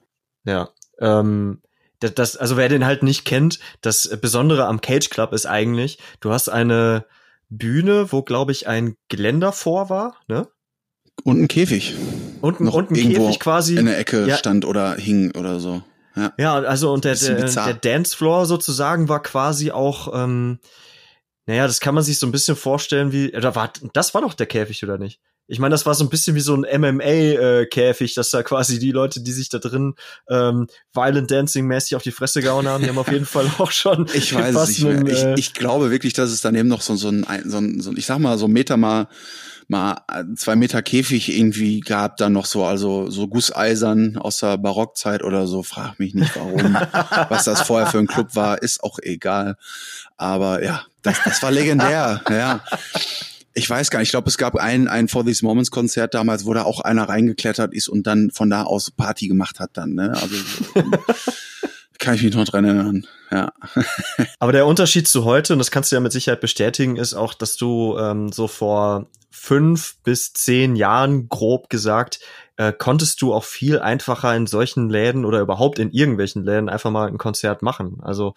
A: Ja. Ähm, das, also wer den halt nicht kennt, das Besondere am Cage Club ist eigentlich, du hast eine Bühne, wo, glaube ich, ein Geländer vor war, ne?
C: Und ein Käfig
A: Und, ein- und ein
C: irgendwo
A: Käfig quasi.
C: in der Ecke
A: Ja.
C: stand oder hing oder so. Ja.
A: Ja, also und der, der, der Dancefloor sozusagen war quasi auch, ähm, naja, das kann man sich so ein bisschen vorstellen wie, oder war, das war doch der Käfig, oder nicht? Ich meine, das war so ein bisschen wie so ein MMA-Käfig, dass da quasi die Leute, die sich da drin ähm, Violent Dancing-mäßig auf die Fresse gehauen haben, die haben auf jeden Fall auch schon
C: Ich weiß es nicht mehr. Ich,
A: äh,
C: ich glaube wirklich, dass es daneben noch so, so, ein, so, ein, so ein, ich sag mal, so ein Meter mal, mal äh, zwei Meter Käfig irgendwie gab, dann noch so, also so Gusseisern aus der Barockzeit oder so. Frag mich nicht warum. Was das vorher für ein Club war, ist auch egal. Aber ja, das, das war legendär. ja. Ich weiß gar nicht, ich glaube, es gab ein, ein For These Moments Konzert damals, wo da auch einer reingeklettert ist und dann von da aus Party gemacht hat dann, ne? Also kann ich mich noch dran erinnern. Ja.
A: Aber der Unterschied zu heute, und das kannst du ja mit Sicherheit bestätigen, ist auch, dass du ähm, so vor fünf bis zehn Jahren, grob gesagt, äh, konntest du auch viel einfacher in solchen Läden oder überhaupt in irgendwelchen Läden einfach mal ein Konzert machen. Also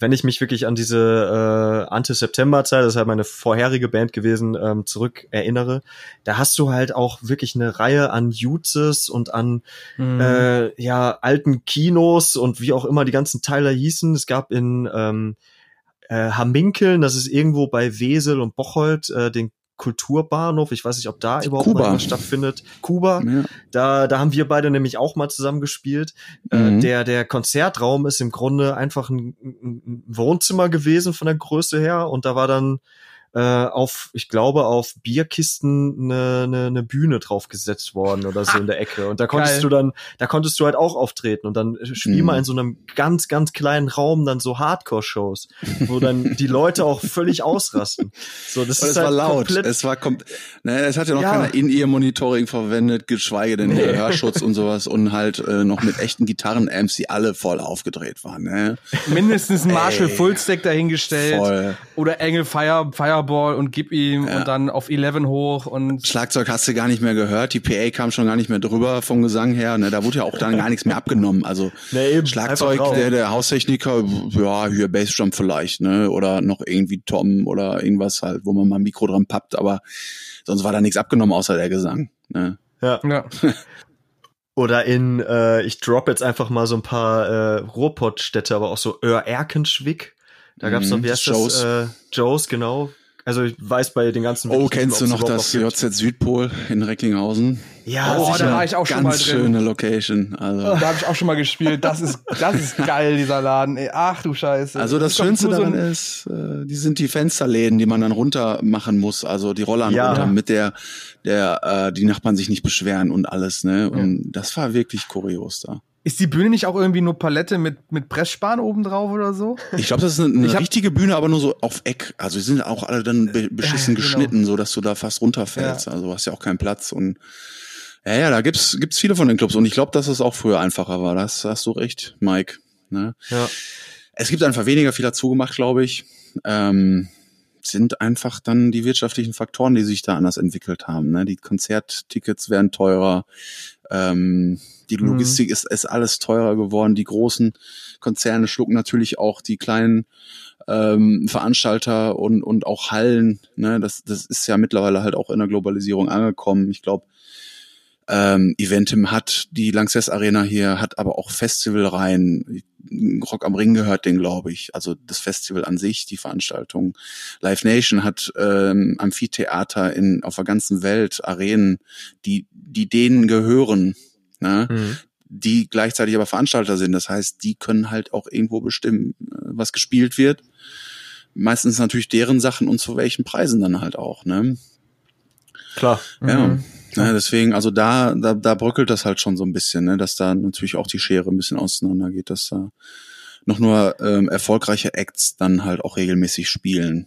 A: wenn ich mich wirklich an diese äh, Anti-September-Zeit, das ist halt meine vorherige Band gewesen, ähm, zurück erinnere, da hast du halt auch wirklich eine Reihe an Jutses und an
B: Mhm.
A: äh, ja, alten Kinos und wie auch immer die ganzen Teile hießen. Es gab in ähm, äh, Hamminkeln, das ist irgendwo bei Wesel und Bocholt, äh, den Kulturbahnhof. Ich weiß nicht, ob da überhaupt
C: Kuba.
A: mal was stattfindet. Kuba,
C: ja.
A: da, da haben wir beide nämlich auch mal zusammen gespielt. Äh,
C: Mhm.
A: der, der Konzertraum ist im Grunde einfach ein, ein Wohnzimmer gewesen von der Größe her und da war dann äh, auf, ich glaube, auf Bierkisten eine, eine, eine Bühne draufgesetzt worden oder so in der Ecke. Und da konntest
B: Geil.
A: du dann, da konntest du halt auch auftreten und dann spiel mal
C: Mhm.
A: in so einem ganz, ganz kleinen Raum dann so Hardcore-Shows, wo dann die Leute auch völlig ausrasten. So, das
C: Und
A: ist
C: es war
A: halt
C: laut.
A: komplett
C: Es war kom ne, es hat ja noch
A: Ja.
C: keiner In-Ear-Monitoring verwendet, geschweige denn
A: Nee.
C: Hörschutz und sowas und halt äh, noch mit echten Gitarren-Amps, die alle voll aufgedreht waren. Ne?
B: Mindestens ein Marshall
C: Ey.
B: Fullstack dahingestellt.
C: Voll.
B: Oder Engel Fire, Fireball und gib ihm
C: Ja.
B: und dann auf 11 hoch und
C: Schlagzeug hast du gar nicht mehr gehört, die PA kam schon gar nicht mehr drüber vom Gesang her. Ne? Da wurde ja auch dann gar nichts mehr abgenommen. Also
A: Nee, eben,
C: Schlagzeug, der, der Haustechniker, ja, hier Bassdrum vielleicht, ne? Oder noch irgendwie Tom oder irgendwas halt, wo man mal ein Mikro dran pappt, aber sonst war da nichts abgenommen außer der Gesang. Ne?
A: ja.
B: ja.
A: Oder in, äh, ich drop jetzt einfach mal so ein paar äh, Ruhrpottstädte, aber auch so Öhr Erkenschwick. Da gab's noch,
C: Mhm,
A: wie heißt
C: Joes.
A: das? Äh, Joes, genau. Also ich weiß bei den ganzen
C: Oh, kennst du noch das JZ Südpol in Recklinghausen?
A: Ja,
B: Oh,
A: sicher.
B: da war ich auch schon
C: Ganz
B: mal drin.
C: schöne Location. Also,
B: Da habe ich auch schon mal gespielt. Das ist, das ist geil, dieser Laden. Ey, ach du Scheiße.
C: also das
B: glaub,
C: Schönste
B: so
C: daran ist, äh, die sind die Fensterläden, die man dann runter machen muss, also die Rollern
A: Ja.
C: runter, mit der, der äh, die Nachbarn sich nicht beschweren und alles, ne? Und das war wirklich kurios da.
B: Ist die Bühne nicht auch irgendwie nur Palette mit, mit Pressspan oben drauf oder so?
C: Ich glaube, das ist eine, eine richtige Bühne, aber nur so auf Eck. Also die sind auch alle dann be beschissen
B: Ja, genau.
C: geschnitten, so dass du da fast runterfällst.
B: Ja.
C: Also du hast ja auch keinen Platz und ja, ja, da gibt's gibt's viele von den Clubs und ich glaube, dass es auch früher einfacher war. Das hast du recht, Mike. Ne?
A: Ja.
C: Es gibt einfach weniger viel dazu gemacht, glaube ich. Ähm, sind einfach dann die wirtschaftlichen Faktoren, die sich da anders entwickelt haben. Ne? Die Konzerttickets werden teurer, ähm, die
B: Mhm.
C: Logistik ist, ist alles teurer geworden. Die großen Konzerne schlucken natürlich auch die kleinen ähm, Veranstalter und, und auch Hallen. Ne? Das, das ist ja mittlerweile halt auch in der Globalisierung angekommen. Ich glaube, ähm, Eventim hat die Lanxess Arena hier, hat aber auch Festivalreihen. Rock am Ring gehört den, glaube ich. Also das Festival an sich, die Veranstaltung. Live Nation hat ähm, Amphitheater in auf der ganzen Welt, Arenen, die die denen gehören, ne?
A: Mhm.
C: die gleichzeitig aber Veranstalter sind. Das heißt, die können halt auch irgendwo bestimmen, äh, was gespielt wird. Meistens natürlich deren Sachen und zu welchen Preisen dann halt auch. Ne?
A: Klar.
C: Ja.
B: Mhm.
C: Ja, deswegen, also da, da, da bröckelt das halt schon so ein bisschen, ne, dass da natürlich auch die Schere ein bisschen auseinander geht, dass da noch nur ähm, erfolgreiche Acts dann halt auch regelmäßig spielen.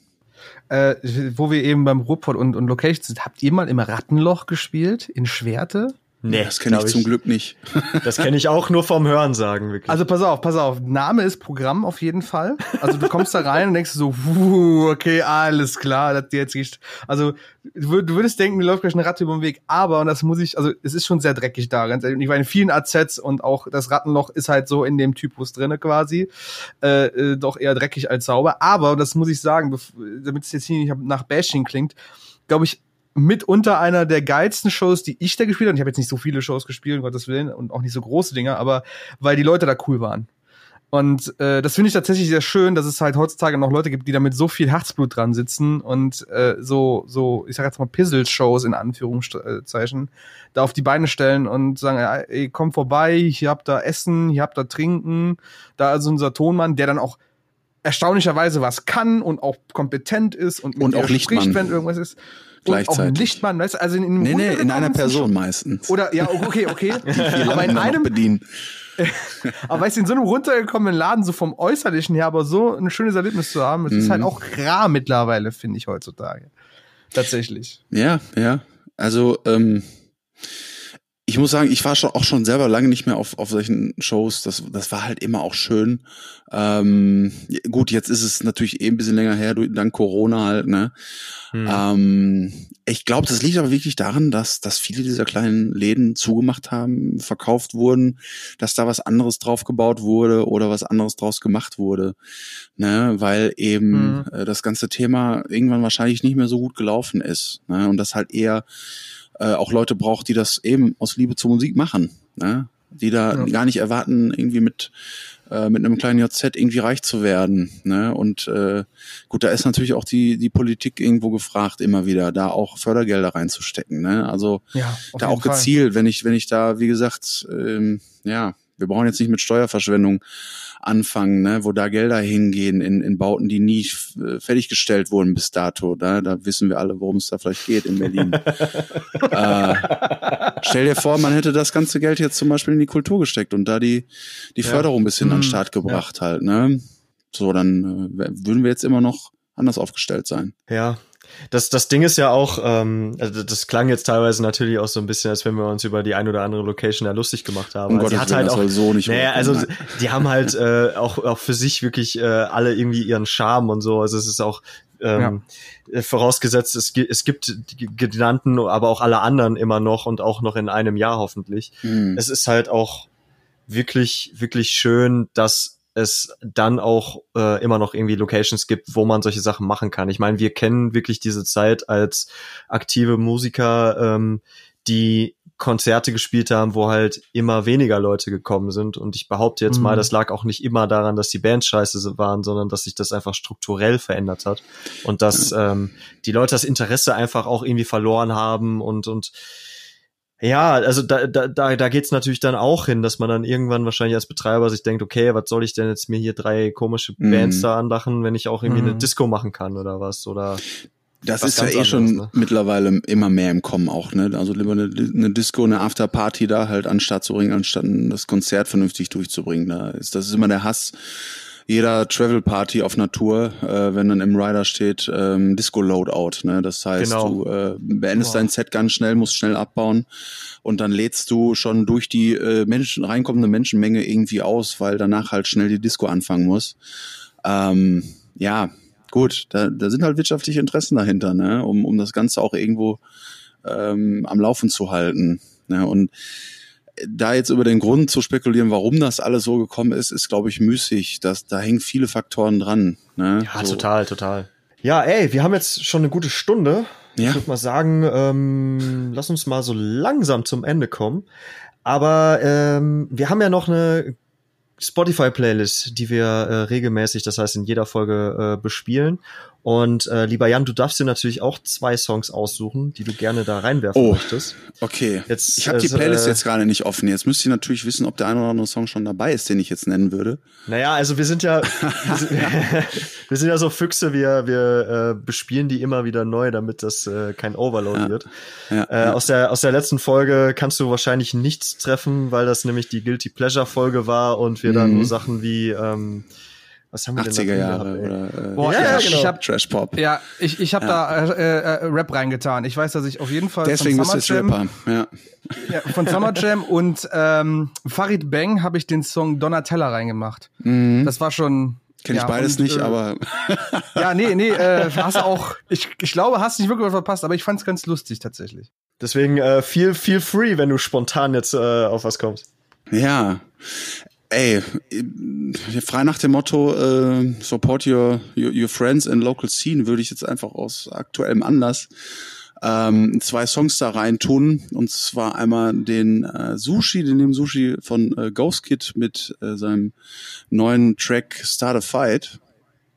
B: Äh, wo wir eben beim Ruhrpott und, und Locations sind, habt ihr mal im Rattenloch gespielt? In Schwerte?
A: Nee,
C: das kenne ich
A: glaub
C: zum Glück nicht.
A: Das kenne ich auch nur vom Hören sagen, wirklich.
B: Also pass auf, pass auf. Name ist Programm auf jeden Fall. Also du kommst da rein und denkst so, wuh, okay, alles klar, das jetzt geht. Also du du würdest denken, mir läuft gleich eine Ratte über den Weg, aber und das muss ich, also es ist schon sehr dreckig da. Ganz ehrlich. Ich war in vielen AZs und auch das Rattenloch ist halt so in dem Typus drinne quasi, äh, äh, doch eher dreckig als sauber. Aber und das muss ich sagen, damit es jetzt hier nicht nach Bashing klingt, glaube ich mitunter einer der geilsten Shows, die ich da gespielt habe. Und ich habe jetzt nicht so viele Shows gespielt, um Gottes Willen, und auch nicht so große Dinger, aber weil die Leute da cool waren. Und äh, das finde ich tatsächlich sehr schön, dass es halt heutzutage noch Leute gibt, die da mit so viel Herzblut dran sitzen und äh, so, so, ich sag jetzt mal Pizzle-Shows in Anführungszeichen, da auf die Beine stellen und sagen, ey, komm vorbei, hier habt ihr Essen, hier habt ihr Trinken, da ist unser Tonmann, der dann auch erstaunlicherweise was kann und auch kompetent ist und mit
C: Und auch Lichtmann.
B: spricht, wenn irgendwas ist. Und auch
C: Gleichzeitig.
B: Lichtmann, weißt du, also in, in,
C: Nee, nee, in einer Person meistens.
B: Oder, ja, okay, okay. aber in einem,
C: bedienen.
B: aber weißt du, in so einem runtergekommenen Laden, so vom Äußerlichen her, aber so ein schönes Erlebnis zu haben, das ist
C: Mhm.
B: halt auch rar mittlerweile, finde ich heutzutage. Tatsächlich.
C: Ja, ja. Also, ähm, ich muss sagen, ich war schon auch schon selber lange nicht mehr auf, auf solchen Shows. Das, das war halt immer auch schön. Ähm, gut, jetzt ist es natürlich eh ein bisschen länger her, dank Corona halt, ne?
A: Hm.
C: Ähm, ich glaube, das liegt aber wirklich daran, dass, dass viele dieser kleinen Läden zugemacht haben, verkauft wurden, dass da was anderes drauf gebaut wurde oder was anderes draus gemacht wurde. Ne? Weil eben
B: Mhm.
C: äh, das ganze Thema irgendwann wahrscheinlich nicht mehr so gut gelaufen ist. Ne? Und das halt eher äh, auch Leute braucht, die das eben aus Liebe zur Musik machen. Ne? Die da
B: Ja.
C: gar nicht erwarten, irgendwie mit äh, mit einem kleinen JZ irgendwie reich zu werden. Ne? Und äh, gut, da ist natürlich auch die, die Politik irgendwo gefragt, immer wieder, da auch Fördergelder reinzustecken. Ne? Also
B: Ja,
C: da auch
B: Fall.
C: gezielt, wenn ich, wenn ich da, wie gesagt, ähm, ja, wir brauchen jetzt nicht mit Steuerverschwendung anfangen, ne, wo da Gelder hingehen in, in Bauten, die nie äh, fertiggestellt wurden bis dato. Da, da wissen wir alle, worum es da vielleicht geht in Berlin. äh, stell dir vor, man hätte das ganze Geld jetzt zum Beispiel in die Kultur gesteckt und da die, die
A: Ja.
C: Förderung ein bisschen an den
B: Mhm.
C: Start gebracht halt, ne? So, dann äh, würden wir jetzt immer noch anders aufgestellt sein.
A: Ja. Das, das Ding ist ja auch, ähm, also das klang jetzt teilweise natürlich auch so ein bisschen, als wenn wir uns über die ein oder andere Location da lustig gemacht haben.
C: Um
A: Also
C: Gottes
A: hat halt auch,
C: so nicht
A: naja, also die haben halt äh, auch, auch für sich wirklich äh, alle irgendwie ihren Charme und so. Also es ist auch ähm, äh, vorausgesetzt, es, es gibt die genannten, aber auch alle anderen immer noch und auch noch in einem Jahr hoffentlich.
C: Hm.
A: Es ist halt auch wirklich, wirklich schön, dass es dann auch äh, immer noch irgendwie Locations gibt, wo man solche Sachen machen kann. Ich meine, wir kennen wirklich diese Zeit als aktive Musiker, ähm, die Konzerte gespielt haben, wo halt immer weniger Leute gekommen sind. Und ich behaupte jetzt mhm. mal, das lag auch nicht immer daran, dass die Bands scheiße waren, sondern dass sich das einfach strukturell verändert hat. Und dass ähm, die Leute das Interesse einfach auch irgendwie verloren haben und, und ja, also da, da, da, da geht's natürlich dann auch hin, dass man dann irgendwann wahrscheinlich als Betreiber sich denkt, okay, was soll ich denn jetzt mir hier drei komische Bands mm. da anlachen, wenn ich auch irgendwie mm. eine mhm. Disco machen kann oder was? Oder
C: das ist ja eh schon ne? mittlerweile immer mehr im Kommen auch, ne? Also lieber eine, eine Disco, eine Afterparty da halt anstatt zu bringen, anstatt das Konzert vernünftig durchzubringen. Da ist, das ist immer der Hass jeder Travel Party auf Natur, äh, wenn dann im Rider steht ähm, Disco Loadout. Ne? Das heißt, genau. du äh, beendest wow. dein Set ganz schnell, musst schnell abbauen und dann lädst du schon durch die äh, Menschen reinkommende Menschenmenge irgendwie aus, weil danach halt schnell die Disco anfangen muss. Ähm, ja, gut, da, da sind halt wirtschaftliche Interessen dahinter, ne? um, um das Ganze auch irgendwo ähm, am Laufen zu halten. Ne? Und da jetzt über den Grund zu spekulieren, warum das alles so gekommen ist, ist, glaube ich, müßig. Das, da hängen viele Faktoren dran. Ne?
A: Ja, so. total, total. Ja, ey, wir haben jetzt schon eine gute Stunde. Ja. Ich würde mal sagen, ähm, lass uns mal so langsam zum Ende kommen. Aber ähm, wir haben ja noch eine Spotify-Playlist, die wir äh, regelmäßig, das heißt in jeder Folge äh, bespielen. Und äh, lieber Jan, du darfst dir natürlich auch zwei Songs aussuchen, die du gerne da reinwerfen oh, möchtest.
C: Okay. Jetzt, ich habe die Playlist äh, jetzt gerade nicht offen. Jetzt müsst ihr natürlich wissen, ob der ein oder andere Song schon dabei ist, den ich jetzt nennen würde.
A: Naja, also wir sind ja, wir sind, wir sind ja so Füchse, wir, wir äh, bespielen die immer wieder neu, damit das äh, kein Overload ja. wird. Ja, äh, ja. Aus, der, aus der letzten Folge kannst du wahrscheinlich nichts treffen, weil das nämlich die Guilty Pleasure Folge war und wir mhm. dann nur Sachen wie ähm,
C: was haben wir 80er denn Jahre gehabt, oder
B: äh, Boah, ja, ja, genau. ich hab, Trash Pop. Ja, ich, ich habe ja. da äh, äh, Rap reingetan. Ich weiß, dass ich auf jeden Fall
C: Deswegen von Summer Jam, Rapper. Ja.
B: ja. von Summer Jam und ähm, Farid Bang habe ich den Song Donatella reingemacht. Mhm. Das war schon
C: Kenn ich beides und, nicht, äh, aber.
B: ja, nee, nee, äh, hast auch. Ich, ich glaube, hast nicht wirklich was verpasst, aber ich fand's ganz lustig tatsächlich.
A: Deswegen äh, feel, feel free, wenn du spontan jetzt äh, auf was kommst.
C: Ja. Ey, frei nach dem Motto äh, Support your, your, your friends and local scene würde ich jetzt einfach aus aktuellem Anlass ähm, zwei Songs da rein tun. Und zwar einmal den äh, Sushi, den dem Sushi von äh, Ghost Kid mit äh, seinem neuen Track Start a Fight.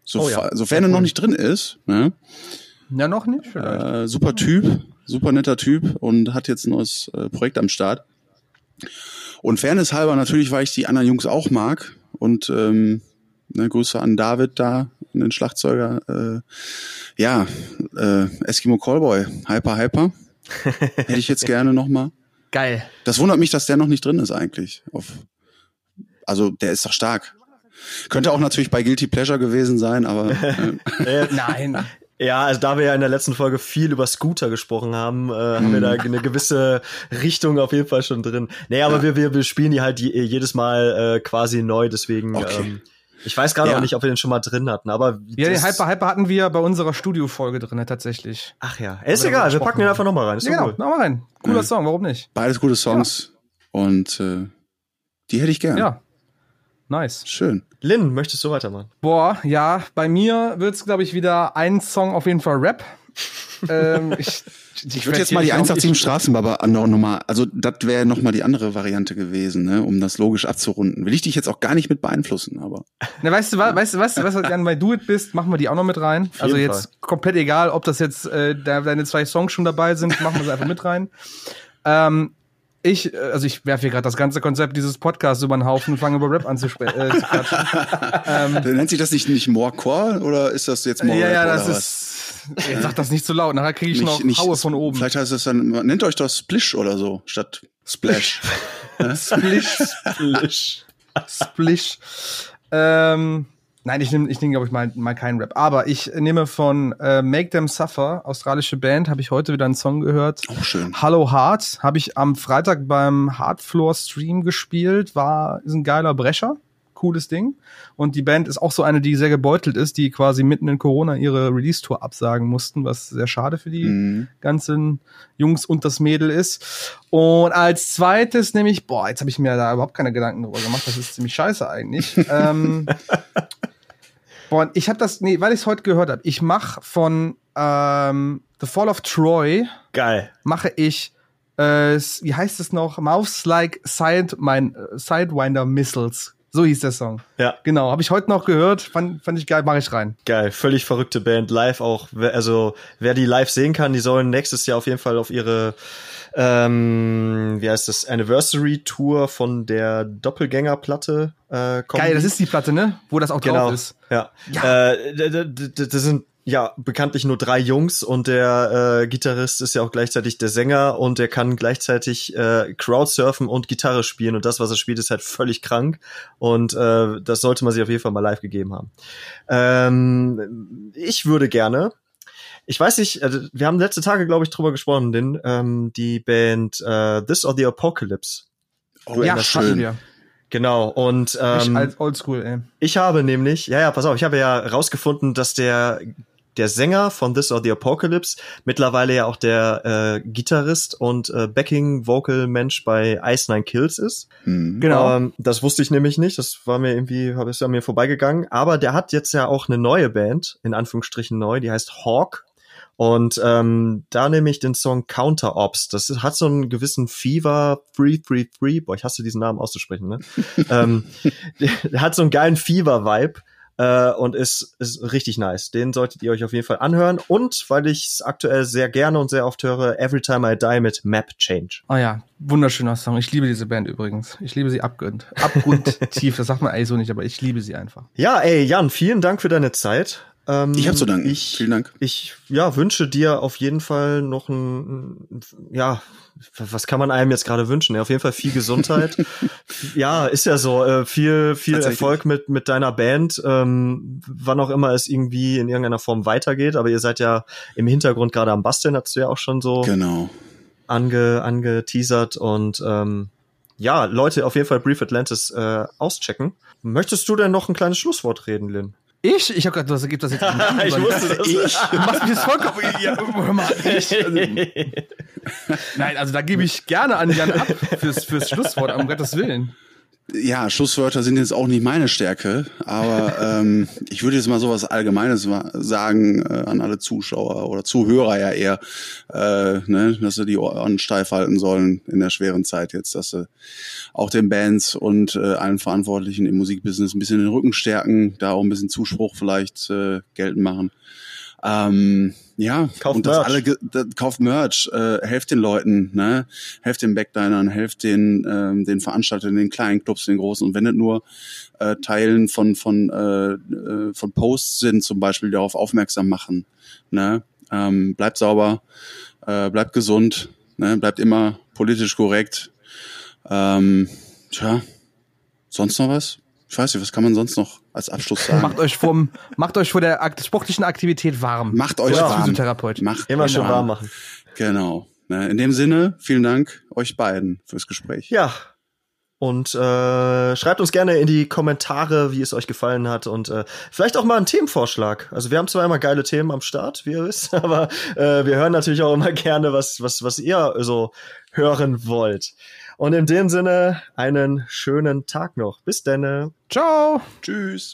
C: So, oh ja. Sofern er noch nicht drin ist. Ne?
B: Ja, noch nicht. Vielleicht.
C: Äh, super Typ, super netter Typ und hat jetzt ein neues äh, Projekt am Start. Und Fairness halber natürlich, weil ich die anderen Jungs auch mag. Und ähm, ne, Grüße an David da, den Schlagzeuger. Äh, ja, äh, Eskimo Callboy, Hyper Hyper. Hätte ich jetzt gerne nochmal.
B: Geil.
C: Das wundert mich, dass der noch nicht drin ist eigentlich. Auf, also der ist doch stark. Könnte auch natürlich bei Guilty Pleasure gewesen sein, aber.
A: Äh. Nein. Ja, also da wir ja in der letzten Folge viel über Scooter gesprochen haben, äh, haben wir da mhm. eine gewisse Richtung auf jeden Fall schon drin. Nee, aber ja. wir, wir, wir spielen die halt die, jedes Mal äh, quasi neu, deswegen okay. ähm, ich weiß gerade ja. auch nicht, ob wir den schon mal drin hatten, aber
B: Ja, den Hyper Hyper hatten wir bei unserer Studiofolge drin tatsächlich.
A: Ach ja, ist egal, wir packen den einfach nochmal rein. Ist
B: ja, genau, nochmal rein. Cooler ja. Song, warum nicht?
C: Beides gute Songs und äh, die hätte ich gern.
B: Ja. Nice.
C: Schön.
A: Lynn, möchtest du weitermachen?
B: Boah, ja, bei mir wird's, glaube ich, wieder ein Song auf jeden Fall Rap.
C: ähm, ich ich, ich würde jetzt mal die 187 Straßenbaba nochmal, also das wäre nochmal die andere Variante gewesen, ne, um das logisch abzurunden. Will ich dich jetzt auch gar nicht mit beeinflussen, aber.
B: Na, weißt du, was, weißt du, was, was, dann bei Do It bist, machen wir die auch noch mit rein. Also jetzt Fall. komplett egal, ob das jetzt äh, deine zwei Songs schon dabei sind, machen wir sie einfach mit rein. Ähm, ich, äh, also ich werfe hier gerade das ganze Konzept dieses Podcasts über den Haufen und fange über Rap an zu, sprechen. Äh, zu
C: ähm, Nennt sich das nicht, nicht Morecore oder ist das jetzt
B: More Ja, ja, das ist. Ey, sag das nicht zu so laut, nachher kriege ich nicht, noch nicht, Haue von oben.
C: Vielleicht heißt es dann, nennt euch doch Splish oder so, statt Splash.
B: Splish, Splish. Splish. Ähm, Nein, ich nehme, ich nehm, glaube ich, mal, mal keinen Rap. Aber ich nehme von äh, Make Them Suffer, australische Band, habe ich heute wieder einen Song gehört.
C: Auch schön.
B: Hello Heart habe ich am Freitag beim Hardfloor Stream gespielt. War ist ein geiler Brecher, cooles Ding. Und die Band ist auch so eine, die sehr gebeutelt ist, die quasi mitten in Corona ihre Release-Tour absagen mussten, was sehr schade für die mhm. ganzen Jungs und das Mädel ist. Und als zweites nehme ich, boah, jetzt habe ich mir da überhaupt keine Gedanken drüber gemacht. Das ist ziemlich scheiße eigentlich. ähm, Boah, ich habe das, nee, weil ich es heute gehört habe. Ich mache von ähm, The Fall of Troy.
A: Geil.
B: Mache ich Äh, wie heißt es noch? Mouths like side mein, äh, Sidewinder Missiles. So hieß der Song.
A: Ja.
B: Genau, habe ich heute noch gehört, fand, fand ich geil, mache ich rein.
A: Geil, völlig verrückte Band, live auch. Also wer die live sehen kann, die sollen nächstes Jahr auf jeden Fall auf ihre, ähm, wie heißt das, Anniversary Tour von der Doppelgängerplatte äh, kommen.
B: Geil, das ist die Platte, ne? Wo das auch
A: genau.
B: drauf ist.
A: Ja. ja. Äh, das sind ja, bekanntlich nur drei Jungs und der äh, Gitarrist ist ja auch gleichzeitig der Sänger und der kann gleichzeitig äh, Crowdsurfen und Gitarre spielen und das, was er spielt, ist halt völlig krank und äh, das sollte man sich auf jeden Fall mal live gegeben haben. Ähm, ich würde gerne, ich weiß nicht, also wir haben letzte Tage, glaube ich, drüber gesprochen, denn ähm, die Band äh, This or the Apocalypse.
B: Oh, ja, schön. Wir.
A: Genau, und ähm,
B: ich als Oldschool, ey.
A: Ich habe nämlich, ja, ja, pass auf, ich habe ja rausgefunden, dass der der Sänger von This or the Apocalypse, mittlerweile ja auch der äh, Gitarrist und äh, Backing-Vocal-Mensch bei Ice Nine Kills ist.
B: Mhm. Genau.
A: Ähm, das wusste ich nämlich nicht, das war mir irgendwie, habe es an mir vorbeigegangen. Aber der hat jetzt ja auch eine neue Band, in Anführungsstrichen neu, die heißt Hawk. Und ähm, da nehme ich den Song Counter Ops. Das hat so einen gewissen Fever 333. Boah, ich hasse diesen Namen auszusprechen, ne? ähm, der hat so einen geilen Fever-Vibe äh, und ist, ist richtig nice. Den solltet ihr euch auf jeden Fall anhören. Und weil ich es aktuell sehr gerne und sehr oft höre, Every Time I Die mit Map Change.
B: Oh ja, wunderschöner Song. Ich liebe diese Band übrigens. Ich liebe sie abgrund. Abgrundtief, das sagt man eigentlich so nicht, aber ich liebe sie einfach.
A: Ja, ey, Jan, vielen Dank für deine Zeit.
C: Ähm, ich habe zu danken.
A: Ich,
C: Vielen Dank.
A: Ich ja, wünsche dir auf jeden Fall noch ein, ja, was kann man einem jetzt gerade wünschen? Ja, auf jeden Fall viel Gesundheit. ja, ist ja so. Äh, viel, viel Erfolg mit, mit deiner Band, ähm, wann auch immer es irgendwie in irgendeiner Form weitergeht. Aber ihr seid ja im Hintergrund gerade am Basteln, hast du ja auch schon so
C: genau.
A: ange, angeteasert. Und ähm, ja, Leute, auf jeden Fall Brief Atlantis äh, auschecken. Möchtest du denn noch ein kleines Schlusswort reden, Lynn?
B: Ich? Ich habe gerade, was gibt das jetzt?
A: ich wusste das. Ich.
B: Du machst mich jetzt vollkommen. Ja, hör mal, ich. Also, nein, also da gebe ich gerne an Jan ab fürs, fürs Schlusswort, um Gottes Willen.
C: Ja, Schlusswörter sind jetzt auch nicht meine Stärke, aber ähm, ich würde jetzt mal sowas Allgemeines sagen äh, an alle Zuschauer oder Zuhörer ja eher, äh, ne, dass sie die Ohren steif halten sollen in der schweren Zeit jetzt, dass sie auch den Bands und äh, allen Verantwortlichen im Musikbusiness ein bisschen den Rücken stärken, da auch ein bisschen Zuspruch vielleicht äh, geltend machen. Ähm, ja,
A: kauft
C: und Merch. alle das, kauft Merch, äh, helft den Leuten, ne, helft den Backlinern, helft den ähm, den Veranstaltern, den kleinen Clubs, den großen und wenn nicht nur äh, Teilen von von äh, äh, von Posts sind, zum Beispiel die darauf aufmerksam machen, ne, ähm, bleibt sauber, äh, bleibt gesund, ne, bleibt immer politisch korrekt. Ähm, tja, sonst noch was? Ich weiß nicht, was kann man sonst noch als Abschluss sagen?
B: Macht euch vom, macht euch vor der sportlichen Aktivität warm.
C: Macht euch ja. warm.
B: Physiotherapeut.
C: Macht
A: Immer schön warm machen.
C: Genau. In dem Sinne, vielen Dank euch beiden fürs Gespräch.
A: Ja. Und äh, schreibt uns gerne in die Kommentare, wie es euch gefallen hat und äh, vielleicht auch mal einen Themenvorschlag. Also wir haben zwar immer geile Themen am Start, wie ihr wisst, aber äh, wir hören natürlich auch immer gerne, was was was ihr so hören wollt. Und in dem Sinne einen schönen Tag noch. Bis denne.
B: Ciao.
C: Tschüss.